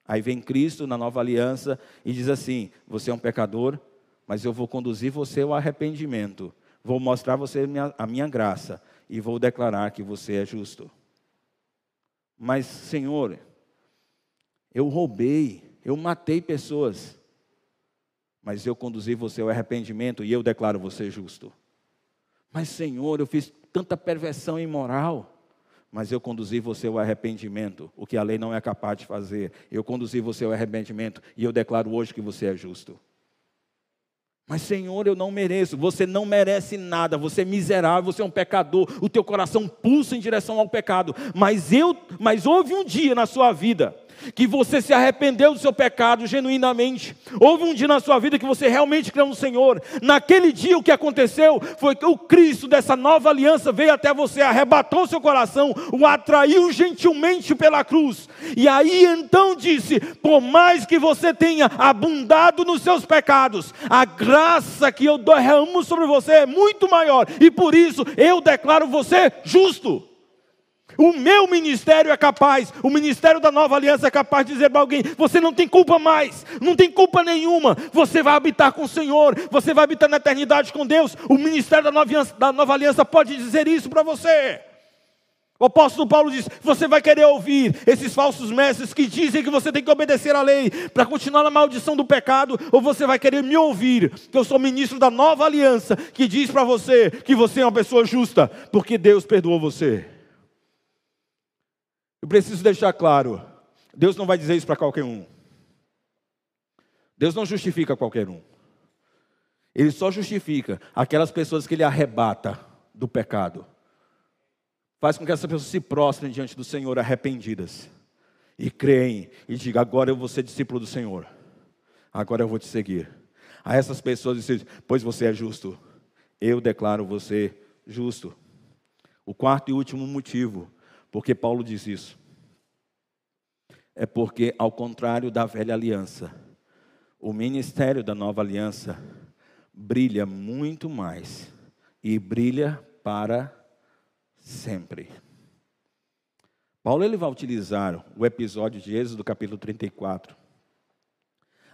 Aí vem Cristo na nova aliança e diz assim: você é um pecador, mas eu vou conduzir você ao arrependimento. Vou mostrar a você a minha graça e vou declarar que você é justo. Mas, Senhor, eu roubei, eu matei pessoas, mas eu conduzi você ao arrependimento e eu declaro você justo. Mas, Senhor, eu fiz tanta perversão imoral, mas eu conduzi você ao arrependimento, o que a lei não é capaz de fazer. Eu conduzi você ao arrependimento e eu declaro hoje que você é justo. Mas, Senhor, eu não mereço. Você não merece nada. Você é miserável, você é um pecador. O teu coração pulsa em direção ao pecado. Mas eu, mas houve um dia na sua vida que você se arrependeu do seu pecado genuinamente. Houve um dia na sua vida que você realmente creu no Senhor. Naquele dia o que aconteceu foi que o Cristo dessa nova aliança veio até você, arrebatou seu coração, o atraiu gentilmente pela cruz. E aí então disse: por mais que você tenha abundado nos seus pecados, a graça que eu derramo sobre você é muito maior, e por isso eu declaro você justo. O meu ministério é capaz, o ministério da nova aliança é capaz de dizer para alguém: você não tem culpa mais, não tem culpa nenhuma, você vai habitar com o Senhor, você vai habitar na eternidade com Deus. O ministério da nova aliança, da nova aliança pode dizer isso para você. O apóstolo Paulo diz: você vai querer ouvir esses falsos mestres que dizem que você tem que obedecer à lei para continuar na maldição do pecado, ou você vai querer me ouvir, que eu sou ministro da nova aliança, que diz para você que você é uma pessoa justa, porque Deus perdoou você. Eu preciso deixar claro: Deus não vai dizer isso para qualquer um. Deus não justifica qualquer um. Ele só justifica aquelas pessoas que ele arrebata do pecado. Faz com que essas pessoas se prostrem diante do Senhor arrependidas e creem e digam: agora eu vou ser discípulo do Senhor. Agora eu vou te seguir. A essas pessoas dizem: pois você é justo. Eu declaro você justo. O quarto e último motivo por que Paulo diz isso? É porque, ao contrário da velha aliança, o ministério da nova aliança brilha muito mais e brilha para sempre. Paulo ele vai utilizar o episódio de Êxodo capítulo 34.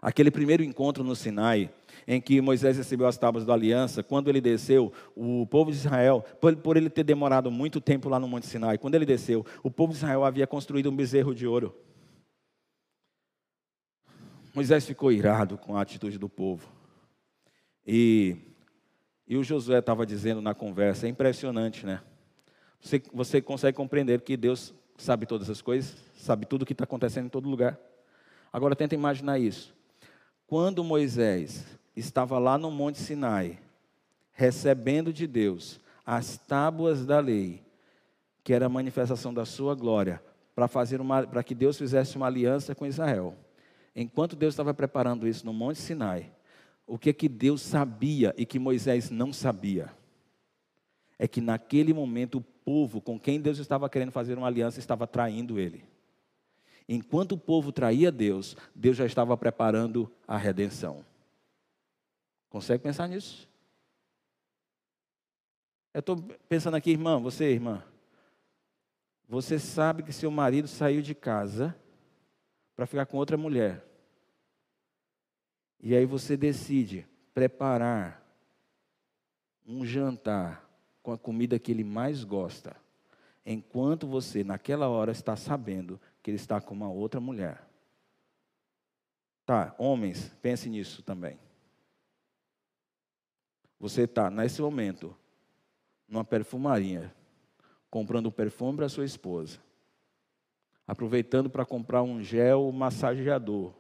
Aquele primeiro encontro no Sinai, em que Moisés recebeu as tábuas da aliança, quando ele desceu, o povo de Israel, por, ele ter demorado muito tempo lá no Monte Sinai, quando ele desceu, o povo de Israel havia construído um bezerro de ouro. Moisés ficou irado com a atitude do povo. E, e o Josué estava dizendo na conversa, é impressionante, né? Você, você consegue compreender que Deus sabe todas as coisas, sabe tudo o que está acontecendo em todo lugar. Agora tenta imaginar isso. Quando Moisés estava lá no Monte Sinai, recebendo de Deus as tábuas da lei, que era a manifestação da sua glória, para fazer uma, para que Deus fizesse uma aliança com Israel. Enquanto Deus estava preparando isso no Monte Sinai, o que é que Deus sabia e que Moisés não sabia? É que naquele momento o povo com quem Deus estava querendo fazer uma aliança estava traindo ele. Enquanto o povo traía Deus, Deus já estava preparando a redenção. Consegue pensar nisso? Eu estou pensando aqui, irmã, você, irmã. Você sabe que seu marido saiu de casa para ficar com outra mulher. E aí você decide preparar um jantar com a comida que ele mais gosta, enquanto você, naquela hora, está sabendo que ele está com uma outra mulher. Tá, homens, pense nisso também. Você está, nesse momento, numa perfumaria, comprando perfume para sua esposa, aproveitando para comprar um gel massageador.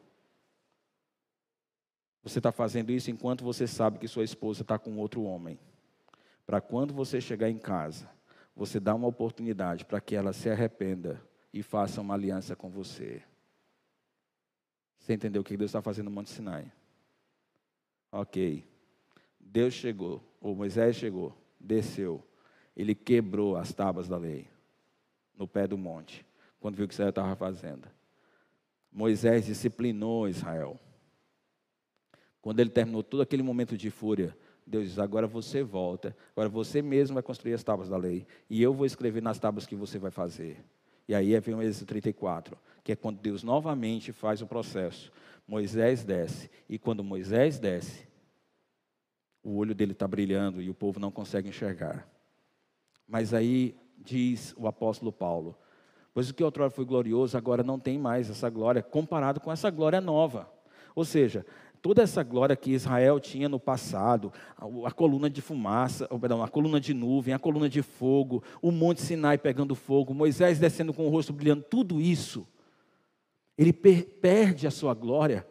Você está fazendo isso enquanto você sabe que sua esposa está com outro homem. Para quando você chegar em casa, você dá uma oportunidade para que ela se arrependa e faça uma aliança com você. Você entendeu o que Deus está fazendo no Monte Sinai? Ok. Deus chegou, ou Moisés chegou, desceu. Ele quebrou as tábuas da lei no pé do monte, quando viu o que Israel estava fazendo. Moisés disciplinou Israel. Quando ele terminou todo aquele momento de fúria, Deus diz: agora você volta, agora você mesmo vai construir as tábuas da lei, e eu vou escrever nas tábuas que você vai fazer. E aí vem o Êxodo 34, que é quando Deus novamente faz o processo. Moisés desce, e quando Moisés desce, o olho dele está brilhando e o povo não consegue enxergar. Mas aí diz o apóstolo Paulo: Pois o que outrora foi glorioso, agora não tem mais essa glória, comparado com essa glória nova. Ou seja, toda essa glória que Israel tinha no passado, a, coluna de fumaça, perdão, a coluna de nuvem, a coluna de fogo, o monte Sinai pegando fogo, Moisés descendo com o rosto brilhando, tudo isso, ele per perde a sua glória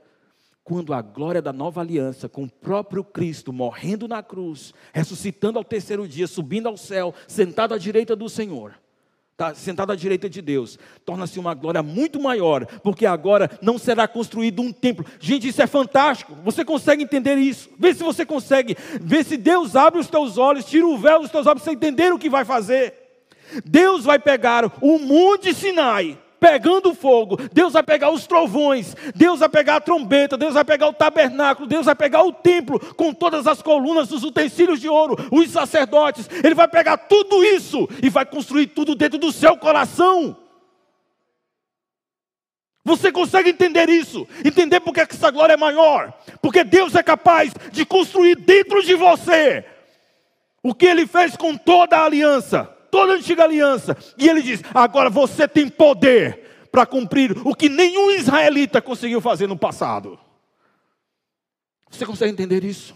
quando a glória da nova aliança, com o próprio Cristo morrendo na cruz, ressuscitando ao terceiro dia, subindo ao céu, sentado à direita do Senhor, está sentado à direita de Deus, torna-se uma glória muito maior, porque agora não será construído um templo. Gente, isso é fantástico. Você consegue entender isso? Vê se você consegue. Vê se Deus abre os teus olhos, tira o véu dos teus olhos para você entender o que vai fazer. Deus vai pegar o monte Sinai pegando fogo, Deus vai pegar os trovões, Deus vai pegar a trombeta, Deus vai pegar o tabernáculo, Deus vai pegar o templo com todas as colunas, os utensílios de ouro, os sacerdotes, Ele vai pegar tudo isso e vai construir tudo dentro do seu coração. Você consegue entender isso? Entender porque essa glória é maior? Porque Deus é capaz de construir dentro de você o que Ele fez com toda a aliança toda a antiga aliança. E ele diz: agora você tem poder para cumprir o que nenhum israelita conseguiu fazer no passado. Você consegue entender isso?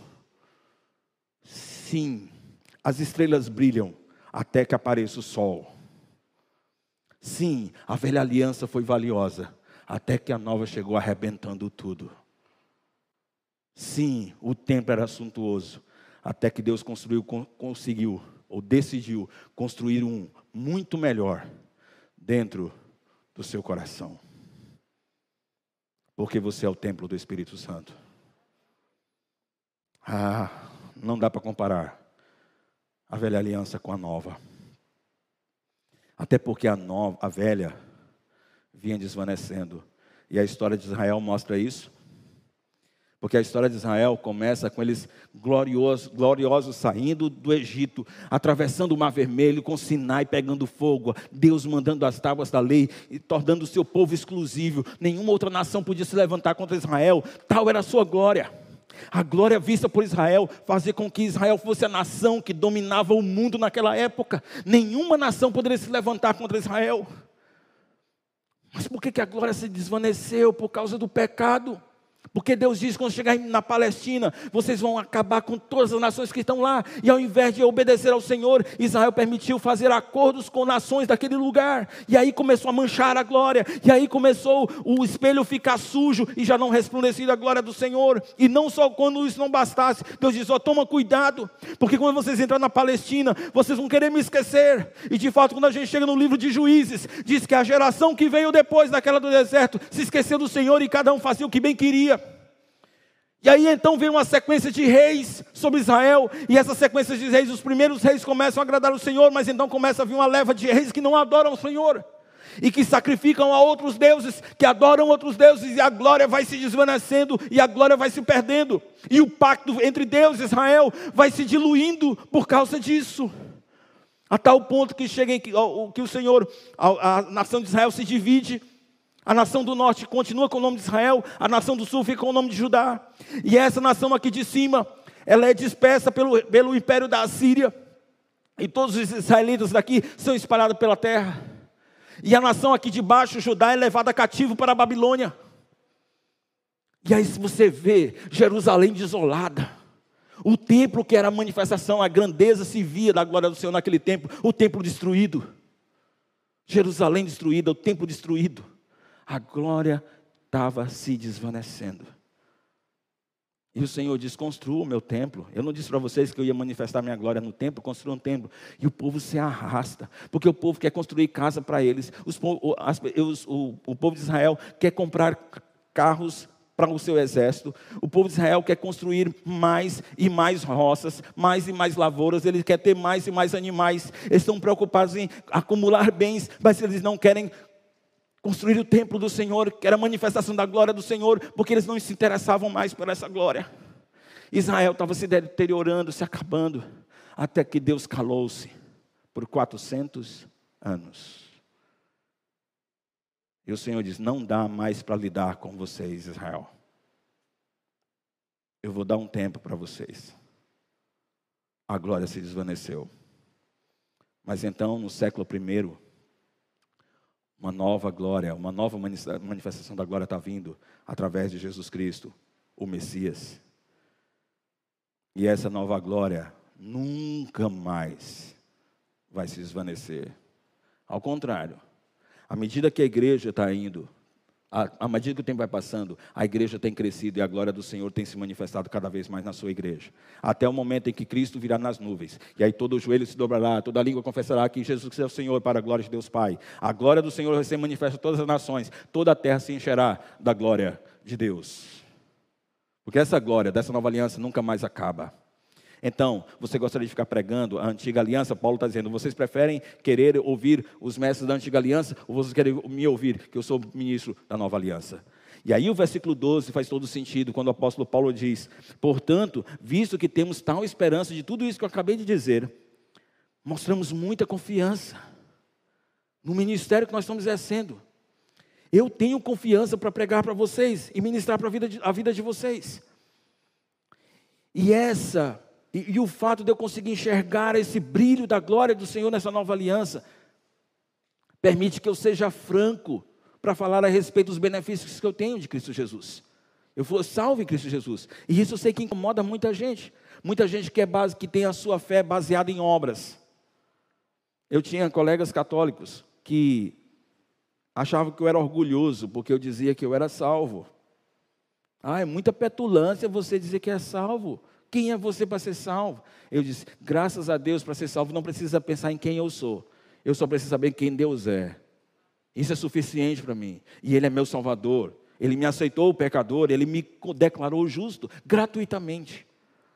Sim, as estrelas brilham até que apareça o sol. Sim, a velha aliança foi valiosa até que a nova chegou arrebentando tudo. Sim, o templo era suntuoso até que Deus construiu, conseguiu ou decidiu construir um muito melhor dentro do seu coração. Porque você é o templo do Espírito Santo. Ah, não dá para comparar a velha aliança com a nova. Até porque a nova, a velha vinha desvanecendo. E a história de Israel mostra isso. Porque a história de Israel começa com eles gloriosos, gloriosos saindo do Egito, atravessando o Mar Vermelho, com Sinai pegando fogo, Deus mandando as tábuas da lei e tornando o seu povo exclusivo. Nenhuma outra nação podia se levantar contra Israel, tal era a sua glória. A glória vista por Israel fazia com que Israel fosse a nação que dominava o mundo naquela época. Nenhuma nação poderia se levantar contra Israel. Mas por que a glória se desvaneceu? Por causa do pecado. Porque Deus diz: quando chegar na Palestina, vocês vão acabar com todas as nações que estão lá. E ao invés de obedecer ao Senhor, Israel permitiu fazer acordos com nações daquele lugar. E aí começou a manchar a glória. E aí começou o espelho ficar sujo e já não resplandecia a glória do Senhor. E não só quando isso não bastasse, Deus diz: ó, toma cuidado, porque quando vocês entrar na Palestina, vocês vão querer me esquecer. E de fato, quando a gente chega no livro de Juízes, diz que a geração que veio depois daquela do deserto se esqueceu do Senhor e cada um fazia o que bem queria. E aí então vem uma sequência de reis sobre Israel, e essa sequência de reis, os primeiros reis começam a agradar o Senhor, mas então começa a vir uma leva de reis que não adoram o Senhor, e que sacrificam a outros deuses, que adoram outros deuses, e a glória vai se desvanecendo, e a glória vai se perdendo, e o pacto entre Deus e Israel vai se diluindo por causa disso. A tal ponto que chega em, que, que o Senhor, a, a nação de Israel se divide. A nação do norte continua com o nome de Israel, a nação do sul fica com o nome de Judá. E essa nação aqui de cima, ela é dispersa pelo, pelo império da Assíria. E todos os israelitas daqui são espalhados pela terra. E a nação aqui de baixo, Judá, é levada cativo para a Babilônia. E aí você vê Jerusalém desolada. O templo que era a manifestação, a grandeza se via da glória do Senhor naquele tempo, o templo destruído. Jerusalém destruída, o templo destruído. A glória estava se desvanecendo. E o Senhor diz: construa o meu templo. Eu não disse para vocês que eu ia manifestar minha glória no templo, construa um templo. E o povo se arrasta, porque o povo quer construir casa para eles. Os, os, o, o povo de Israel quer comprar carros para o seu exército. O povo de Israel quer construir mais e mais roças, mais e mais lavouras, ele quer ter mais e mais animais. Eles estão preocupados em acumular bens, mas eles não querem construir o templo do Senhor, que era a manifestação da glória do Senhor, porque eles não se interessavam mais por essa glória. Israel estava se deteriorando, se acabando, até que Deus calou-se por 400 anos. E o Senhor diz: Não dá mais para lidar com vocês, Israel. Eu vou dar um tempo para vocês. A glória se desvaneceu. Mas então, no século I, uma nova glória, uma nova manifestação da glória está vindo através de Jesus Cristo, o Messias. E essa nova glória nunca mais vai se desvanecer. Ao contrário, à medida que a igreja está indo, à medida que o tempo vai passando, a igreja tem crescido e a glória do Senhor tem se manifestado cada vez mais na sua igreja. Até o momento em que Cristo virá nas nuvens. E aí todo o joelho se dobrará, toda a língua confessará que Jesus é o Senhor para a glória de Deus Pai. A glória do Senhor vai ser manifesta a todas as nações. Toda a terra se encherá da glória de Deus. Porque essa glória dessa nova aliança nunca mais acaba. Então, você gostaria de ficar pregando a antiga aliança? Paulo está dizendo: vocês preferem querer ouvir os mestres da antiga aliança ou vocês querem me ouvir, que eu sou ministro da nova aliança? E aí o versículo 12 faz todo sentido, quando o apóstolo Paulo diz: Portanto, visto que temos tal esperança de tudo isso que eu acabei de dizer, mostramos muita confiança no ministério que nós estamos exercendo. Eu tenho confiança para pregar para vocês e ministrar para a vida, de, vocês. E essa e, e o fato de eu conseguir enxergar esse brilho da glória do Senhor nessa nova aliança, permite que eu seja franco para falar a respeito dos benefícios que eu tenho de Cristo Jesus. Eu fui salvo em Cristo Jesus. E isso eu sei que incomoda muita gente. Muita gente que, é base, que tem a sua fé baseada em obras. Eu tinha colegas católicos que achavam que eu era orgulhoso porque eu dizia que eu era salvo. Ah, é muita petulância você dizer que é salvo. Quem é você para ser salvo? Eu disse: graças a Deus, para ser salvo, não precisa pensar em quem eu sou. Eu só preciso saber quem Deus é. Isso é suficiente para mim. E Ele é meu Salvador. Ele me aceitou o pecador, Ele me declarou justo, gratuitamente.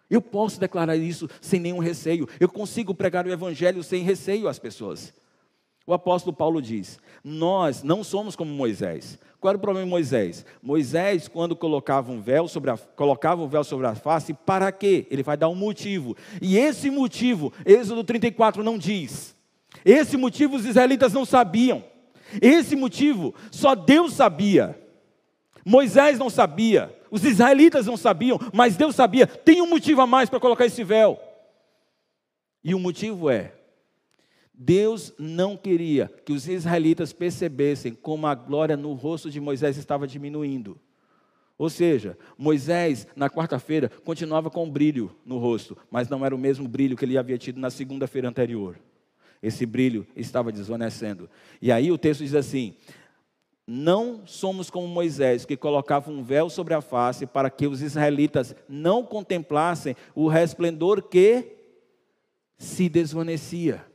Eu posso declarar isso sem nenhum receio. Eu consigo pregar o Evangelho sem receio às pessoas. O apóstolo Paulo diz: Nós não somos como Moisés. Qual era o problema de Moisés? Moisés, quando colocava um véu sobre a, colocava o véu sobre a face, para quê? Ele vai dar um motivo. E esse motivo, Êxodo 34 não diz. Esse motivo os israelitas não sabiam. Esse motivo só Deus sabia. Moisés não sabia, os israelitas não sabiam, mas Deus sabia. Tem um motivo a mais para colocar esse véu. E o motivo é Deus não queria que os israelitas percebessem como a glória no rosto de Moisés estava diminuindo. Ou seja, Moisés, na quarta-feira, continuava com brilho no rosto, mas não era o mesmo brilho que ele havia tido na segunda-feira anterior. Esse brilho estava desvanecendo. E aí o texto diz assim: Não somos como Moisés, que colocava um véu sobre a face para que os israelitas não contemplassem o resplendor que se desvanecia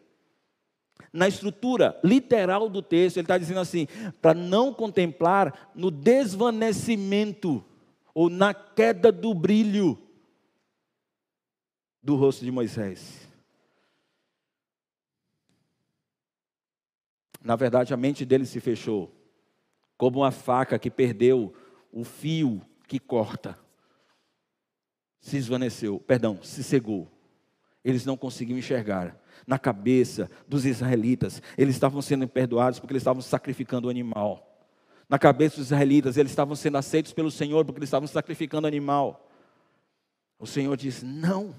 na estrutura literal do texto, ele está dizendo assim: para não contemplar no desvanecimento ou na queda do brilho do rosto de Moisés. Na verdade, a mente dele se fechou, como uma faca que perdeu o fio que corta. Se esvaneceu, perdão, se cegou. Eles não conseguiam enxergar. Na cabeça dos israelitas, eles estavam sendo perdoados porque eles estavam sacrificando o animal. Na cabeça dos israelitas, eles estavam sendo aceitos pelo Senhor porque eles estavam sacrificando o animal. O Senhor disse: Não,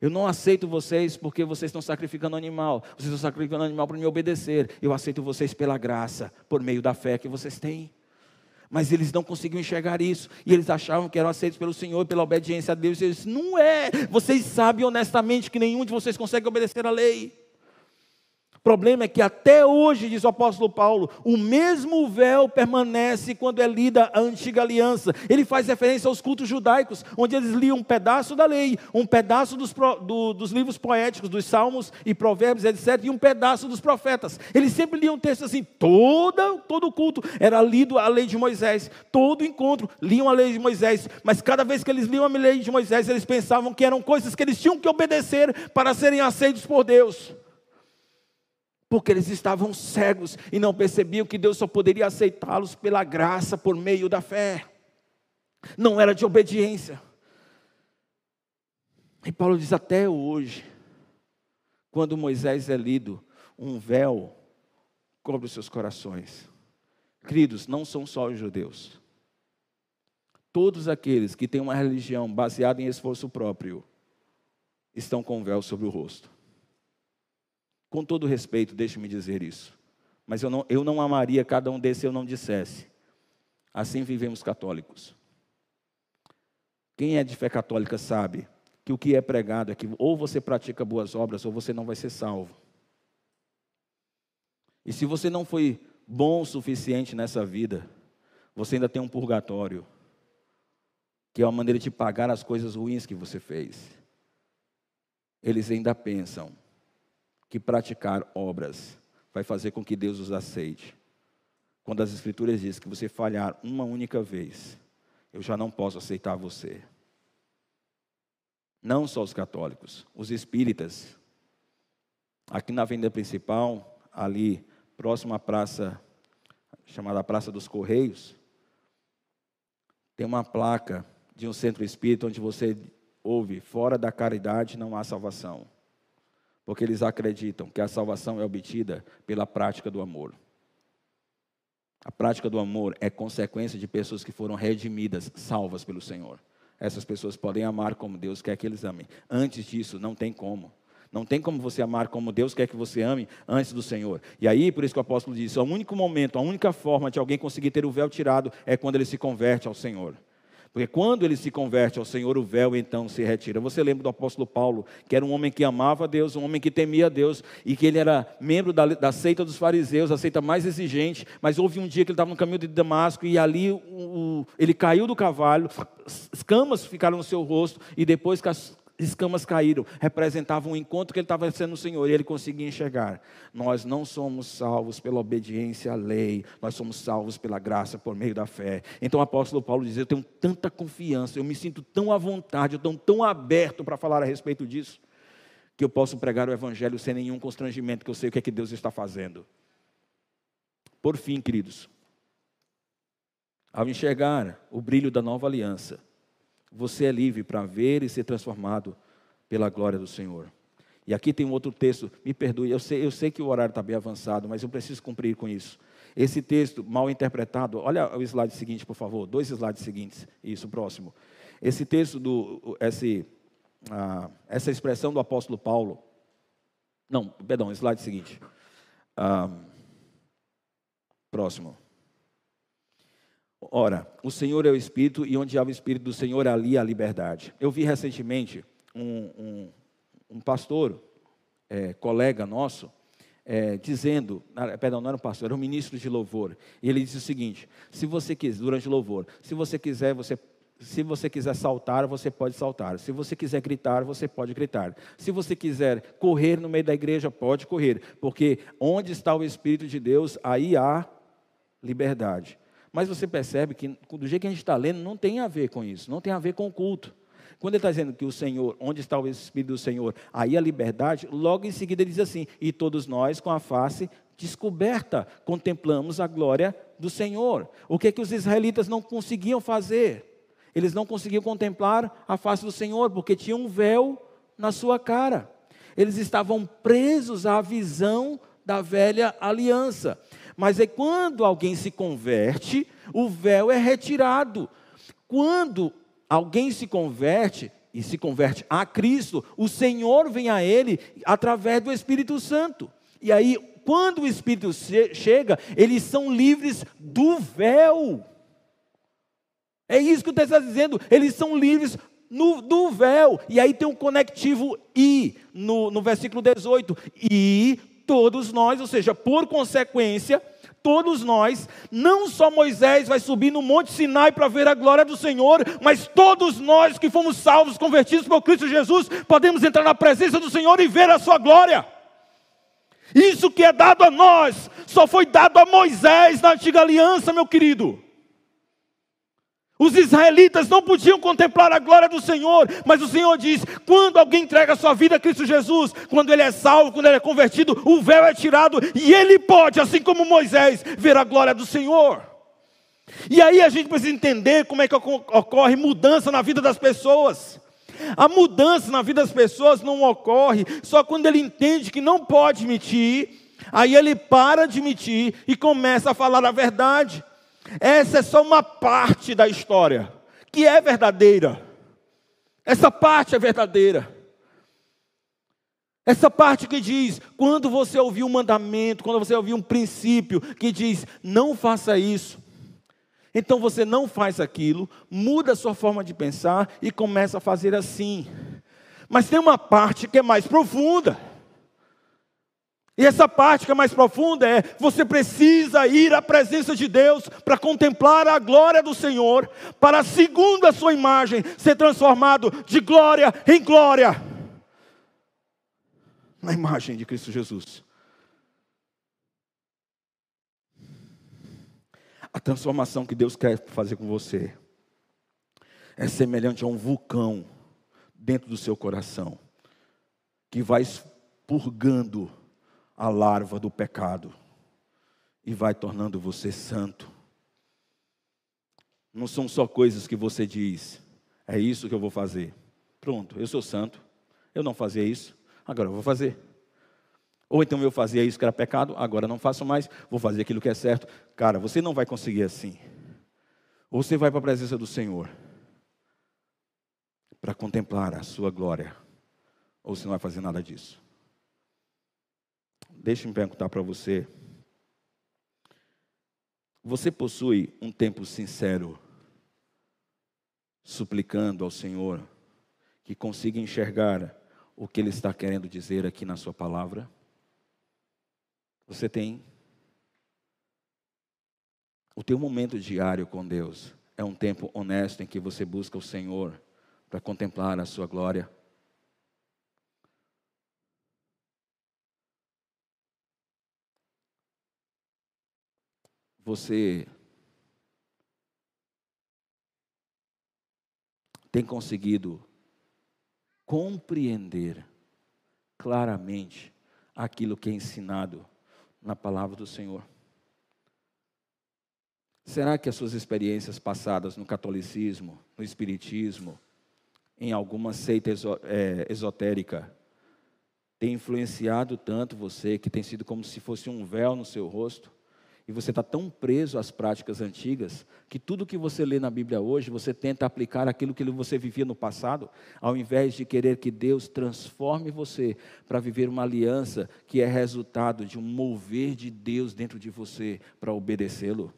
eu não aceito vocês porque vocês estão sacrificando animal. Vocês estão sacrificando animal para me obedecer. Eu aceito vocês pela graça, por meio da fé que vocês têm. Mas eles não conseguiam enxergar isso. E eles achavam que eram aceitos pelo Senhor, pela obediência a Deus. E eles não é. Vocês sabem honestamente que nenhum de vocês consegue obedecer a lei. O problema é que até hoje, diz o apóstolo Paulo, o mesmo véu permanece quando é lida a antiga aliança. Ele faz referência aos cultos judaicos, onde eles liam um pedaço da lei, um pedaço dos, do, dos livros poéticos, dos salmos e provérbios, etc., e um pedaço dos profetas. Eles sempre liam um texto assim, toda, todo o culto era lido a lei de Moisés, todo encontro liam a lei de Moisés, mas cada vez que eles liam a lei de Moisés, eles pensavam que eram coisas que eles tinham que obedecer para serem aceitos por Deus porque eles estavam cegos e não percebiam que Deus só poderia aceitá-los pela graça, por meio da fé. Não era de obediência. E Paulo diz: até hoje, quando Moisés é lido, um véu cobre os seus corações. Queridos, não são só os judeus. Todos aqueles que têm uma religião baseada em esforço próprio estão com um véu sobre o rosto. Com todo respeito, deixe-me dizer isso. Mas eu não, eu não amaria cada um desses se eu não dissesse. Assim vivemos católicos. Quem é de fé católica sabe que o que é pregado é que ou você pratica boas obras ou você não vai ser salvo. E se você não foi bom o suficiente nessa vida, você ainda tem um purgatório, que é uma maneira de pagar as coisas ruins que você fez. Eles ainda pensam que praticar obras vai fazer com que Deus os aceite. Quando as Escrituras dizem que você falhar uma única vez, eu já não posso aceitar você. Não só os católicos, os espíritas. Aqui na Avenida Principal, ali próximo à praça, chamada Praça dos Correios, tem uma placa de um centro espírita onde você ouve: fora da caridade não há salvação porque eles acreditam que a salvação é obtida pela prática do amor. A prática do amor é consequência de pessoas que foram redimidas, salvas pelo Senhor. Essas pessoas podem amar como Deus quer que eles amem. Antes disso, não tem como. Não tem como você amar como Deus quer que você ame antes do Senhor. E aí, por isso que o apóstolo disse: o único momento, a única forma de alguém conseguir ter o véu tirado é quando ele se converte ao Senhor. Porque quando ele se converte ao Senhor, o véu então se retira. Você lembra do apóstolo Paulo, que era um homem que amava a Deus, um homem que temia a Deus, e que ele era membro da, da seita dos fariseus, a seita mais exigente, mas houve um dia que ele estava no caminho de Damasco, e ali o, o, ele caiu do cavalo, escamas ficaram no seu rosto, e depois escamas caíram, representavam um encontro que ele estava sendo no Senhor e ele conseguia enxergar. Nós não somos salvos pela obediência à lei, nós somos salvos pela graça por meio da fé. Então o apóstolo Paulo diz: Eu tenho tanta confiança, eu me sinto tão à vontade, eu estou tão aberto para falar a respeito disso, que eu posso pregar o evangelho sem nenhum constrangimento, que eu sei o que é que Deus está fazendo. Por fim, queridos, ao enxergar o brilho da nova aliança, você é livre para ver e ser transformado pela glória do Senhor. E aqui tem um outro texto, me perdoe, eu sei, eu sei que o horário está bem avançado, mas eu preciso cumprir com isso. Esse texto mal interpretado, olha o slide seguinte, por favor, dois slides seguintes, isso, próximo. Esse texto, do, esse, ah, essa expressão do apóstolo Paulo, não, perdão, slide seguinte. Ah, próximo. Ora, o Senhor é o Espírito e onde há o Espírito do Senhor, ali há liberdade. Eu vi recentemente um, um, um pastor, é, colega nosso, é, dizendo, perdão, não era um pastor, era um ministro de louvor, e ele disse o seguinte: se você quiser, durante o louvor, se você quiser, você se você quiser saltar, você pode saltar. Se você quiser gritar, você pode gritar. Se você quiser correr no meio da igreja, pode correr. Porque onde está o Espírito de Deus, aí há liberdade. Mas você percebe que, do jeito que a gente está lendo, não tem a ver com isso, não tem a ver com o culto. Quando ele está dizendo que o Senhor, onde está o Espírito do Senhor, aí a liberdade, logo em seguida ele diz assim: e todos nós com a face descoberta contemplamos a glória do Senhor. O que é que os israelitas não conseguiam fazer? Eles não conseguiam contemplar a face do Senhor, porque tinha um véu na sua cara. Eles estavam presos à visão da velha aliança. Mas é quando alguém se converte, o véu é retirado. Quando alguém se converte e se converte a Cristo, o Senhor vem a ele através do Espírito Santo. E aí, quando o Espírito chega, eles são livres do véu. É isso que o texto está dizendo. Eles são livres no, do véu. E aí tem um conectivo I no, no versículo 18. E todos nós, ou seja, por consequência, todos nós, não só Moisés vai subir no Monte Sinai para ver a glória do Senhor, mas todos nós que fomos salvos, convertidos por Cristo Jesus, podemos entrar na presença do Senhor e ver a sua glória. Isso que é dado a nós, só foi dado a Moisés na antiga aliança, meu querido. Os israelitas não podiam contemplar a glória do Senhor, mas o Senhor diz: quando alguém entrega a sua vida a Cristo Jesus, quando ele é salvo, quando ele é convertido, o véu é tirado e ele pode, assim como Moisés, ver a glória do Senhor. E aí a gente precisa entender como é que ocorre mudança na vida das pessoas. A mudança na vida das pessoas não ocorre só quando ele entende que não pode mentir, aí ele para de mentir e começa a falar a verdade. Essa é só uma parte da história, que é verdadeira. Essa parte é verdadeira. Essa parte que diz, quando você ouvir um mandamento, quando você ouvir um princípio que diz, não faça isso, então você não faz aquilo, muda a sua forma de pensar e começa a fazer assim. Mas tem uma parte que é mais profunda. E essa parte que é mais profunda é: você precisa ir à presença de Deus para contemplar a glória do Senhor, para, segundo a sua imagem, ser transformado de glória em glória, na imagem de Cristo Jesus. A transformação que Deus quer fazer com você é semelhante a um vulcão dentro do seu coração, que vai expurgando a larva do pecado e vai tornando você santo. Não são só coisas que você diz, é isso que eu vou fazer. Pronto, eu sou santo, eu não fazia isso, agora eu vou fazer. Ou então eu fazia isso que era pecado, agora não faço mais, vou fazer aquilo que é certo. Cara, você não vai conseguir assim. Ou você vai para a presença do Senhor para contemplar a sua glória, ou você não vai fazer nada disso. Deixe-me perguntar para você. Você possui um tempo sincero, suplicando ao Senhor que consiga enxergar o que Ele está querendo dizer aqui na Sua palavra? Você tem? O teu momento diário com Deus é um tempo honesto em que você busca o Senhor para contemplar a Sua glória? Você tem conseguido compreender claramente aquilo que é ensinado na palavra do Senhor? Será que as suas experiências passadas no catolicismo, no espiritismo, em alguma seita é, esotérica, têm influenciado tanto você que tem sido como se fosse um véu no seu rosto? E você está tão preso às práticas antigas que tudo que você lê na Bíblia hoje, você tenta aplicar aquilo que você vivia no passado, ao invés de querer que Deus transforme você para viver uma aliança que é resultado de um mover de Deus dentro de você para obedecê-lo.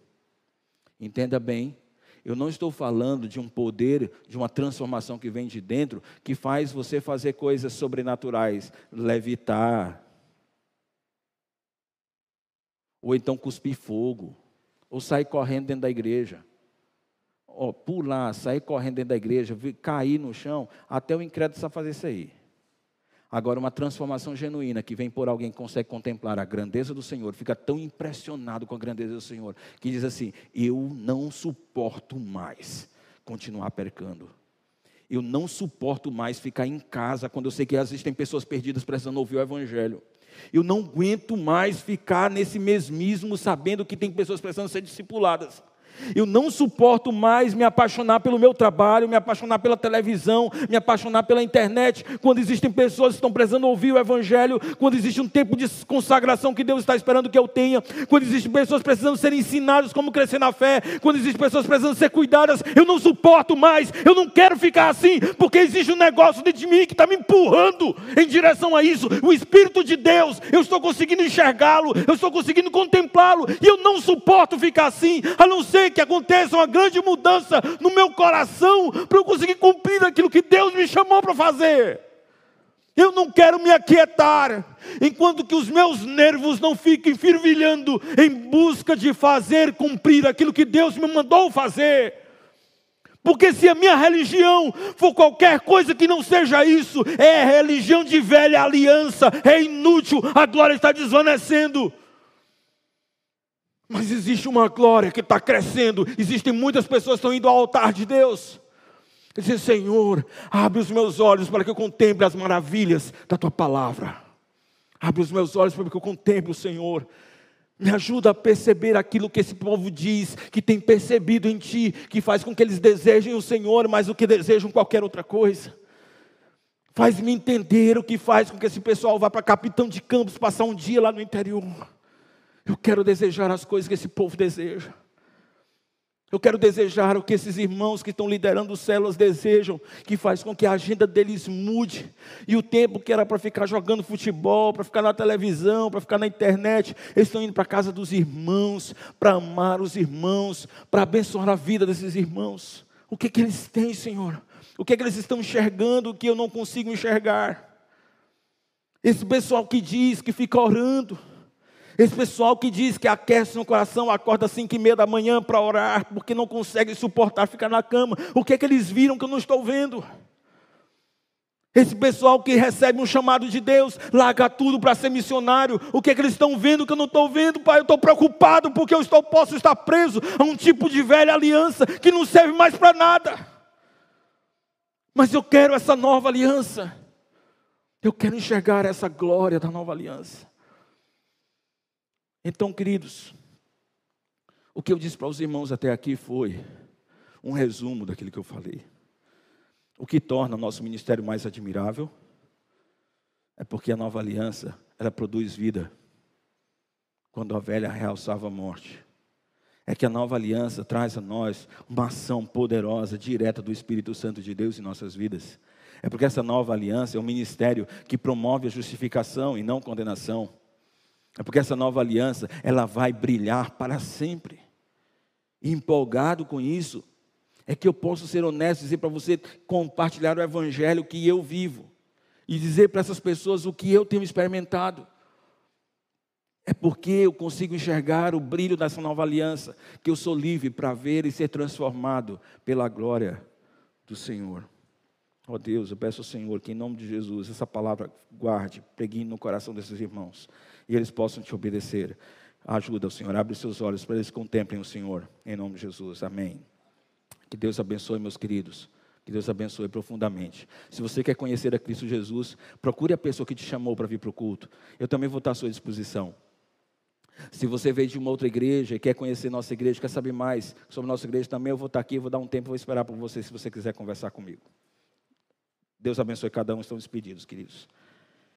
Entenda bem, eu não estou falando de um poder, de uma transformação que vem de dentro, que faz você fazer coisas sobrenaturais, levitar, ou então cuspir fogo, ou sair correndo dentro da igreja, ó, pular, sair correndo dentro da igreja, cair no chão, até o incrédulo sabe fazer isso aí. Agora, uma transformação genuína que vem por alguém que consegue contemplar a grandeza do Senhor, fica tão impressionado com a grandeza do Senhor, que diz assim: Eu não suporto mais continuar percando. Eu não suporto mais ficar em casa quando eu sei que existem pessoas perdidas precisando ouvir o Evangelho. Eu não aguento mais ficar nesse mesmismo sabendo que tem pessoas precisando ser discipuladas. Eu não suporto mais me apaixonar pelo meu trabalho, me apaixonar pela televisão, me apaixonar pela internet, quando existem pessoas que estão precisando ouvir o Evangelho, quando existe um tempo de consagração que Deus está esperando que eu tenha, quando existem pessoas precisando ser ensinadas como crescer na fé, quando existem pessoas precisando ser cuidadas. Eu não suporto mais, eu não quero ficar assim, porque existe um negócio dentro de mim que está me empurrando em direção a isso. O Espírito de Deus, eu estou conseguindo enxergá-lo, eu estou conseguindo contemplá-lo, e eu não suporto ficar assim, a não ser que aconteça uma grande mudança no meu coração para eu conseguir cumprir aquilo que Deus me chamou para fazer. Eu não quero me aquietar, enquanto que os meus nervos não fiquem fervilhando em busca de fazer cumprir aquilo que Deus me mandou fazer. Porque se a minha religião for qualquer coisa que não seja isso, é religião de velha aliança, é inútil, a glória está desvanecendo. Mas existe uma glória que está crescendo. Existem muitas pessoas que estão indo ao altar de Deus. Dizer, Senhor, abre os meus olhos para que eu contemple as maravilhas da tua palavra. Abre os meus olhos para que eu contemple o Senhor. Me ajuda a perceber aquilo que esse povo diz, que tem percebido em ti, que faz com que eles desejem o Senhor mais do que desejam qualquer outra coisa. Faz-me entender o que faz com que esse pessoal vá para Capitão de Campos passar um dia lá no interior. Eu quero desejar as coisas que esse povo deseja. Eu quero desejar o que esses irmãos que estão liderando células desejam, que faz com que a agenda deles mude. E o tempo que era para ficar jogando futebol, para ficar na televisão, para ficar na internet, eles estão indo para a casa dos irmãos, para amar os irmãos, para abençoar a vida desses irmãos. O que, que eles têm, Senhor? O que, que eles estão enxergando que eu não consigo enxergar? Esse pessoal que diz que fica orando esse pessoal que diz que aquece no coração, acorda às cinco e meia da manhã para orar, porque não consegue suportar ficar na cama. O que é que eles viram que eu não estou vendo? Esse pessoal que recebe um chamado de Deus, larga tudo para ser missionário. O que é que eles estão vendo que eu não estou vendo, pai? Eu estou preocupado porque eu estou, posso estar preso a um tipo de velha aliança que não serve mais para nada. Mas eu quero essa nova aliança. Eu quero enxergar essa glória da nova aliança. Então, queridos, o que eu disse para os irmãos até aqui foi um resumo daquilo que eu falei. O que torna o nosso ministério mais admirável é porque a nova aliança, ela produz vida, quando a velha realçava a morte. É que a nova aliança traz a nós uma ação poderosa, direta do Espírito Santo de Deus em nossas vidas. É porque essa nova aliança é um ministério que promove a justificação e não condenação. É porque essa nova aliança, ela vai brilhar para sempre. E empolgado com isso, é que eu posso ser honesto e dizer para você compartilhar o evangelho que eu vivo e dizer para essas pessoas o que eu tenho experimentado. É porque eu consigo enxergar o brilho dessa nova aliança, que eu sou livre para ver e ser transformado pela glória do Senhor. Ó oh Deus, eu peço ao Senhor que em nome de Jesus essa palavra guarde, pregue no coração desses irmãos e eles possam te obedecer. Ajuda, Senhor, abre seus olhos para eles contemplem o Senhor, em nome de Jesus, amém. Que Deus abençoe, meus queridos. Que Deus abençoe profundamente. Se você quer conhecer a Cristo Jesus, procure a pessoa que te chamou para vir para o culto. Eu também vou estar à sua disposição. Se você veio de uma outra igreja e quer conhecer nossa igreja, quer saber mais sobre nossa igreja, também eu vou estar aqui, vou dar um tempo, vou esperar por você se você quiser conversar comigo. Deus abençoe cada um, estão despedidos, queridos.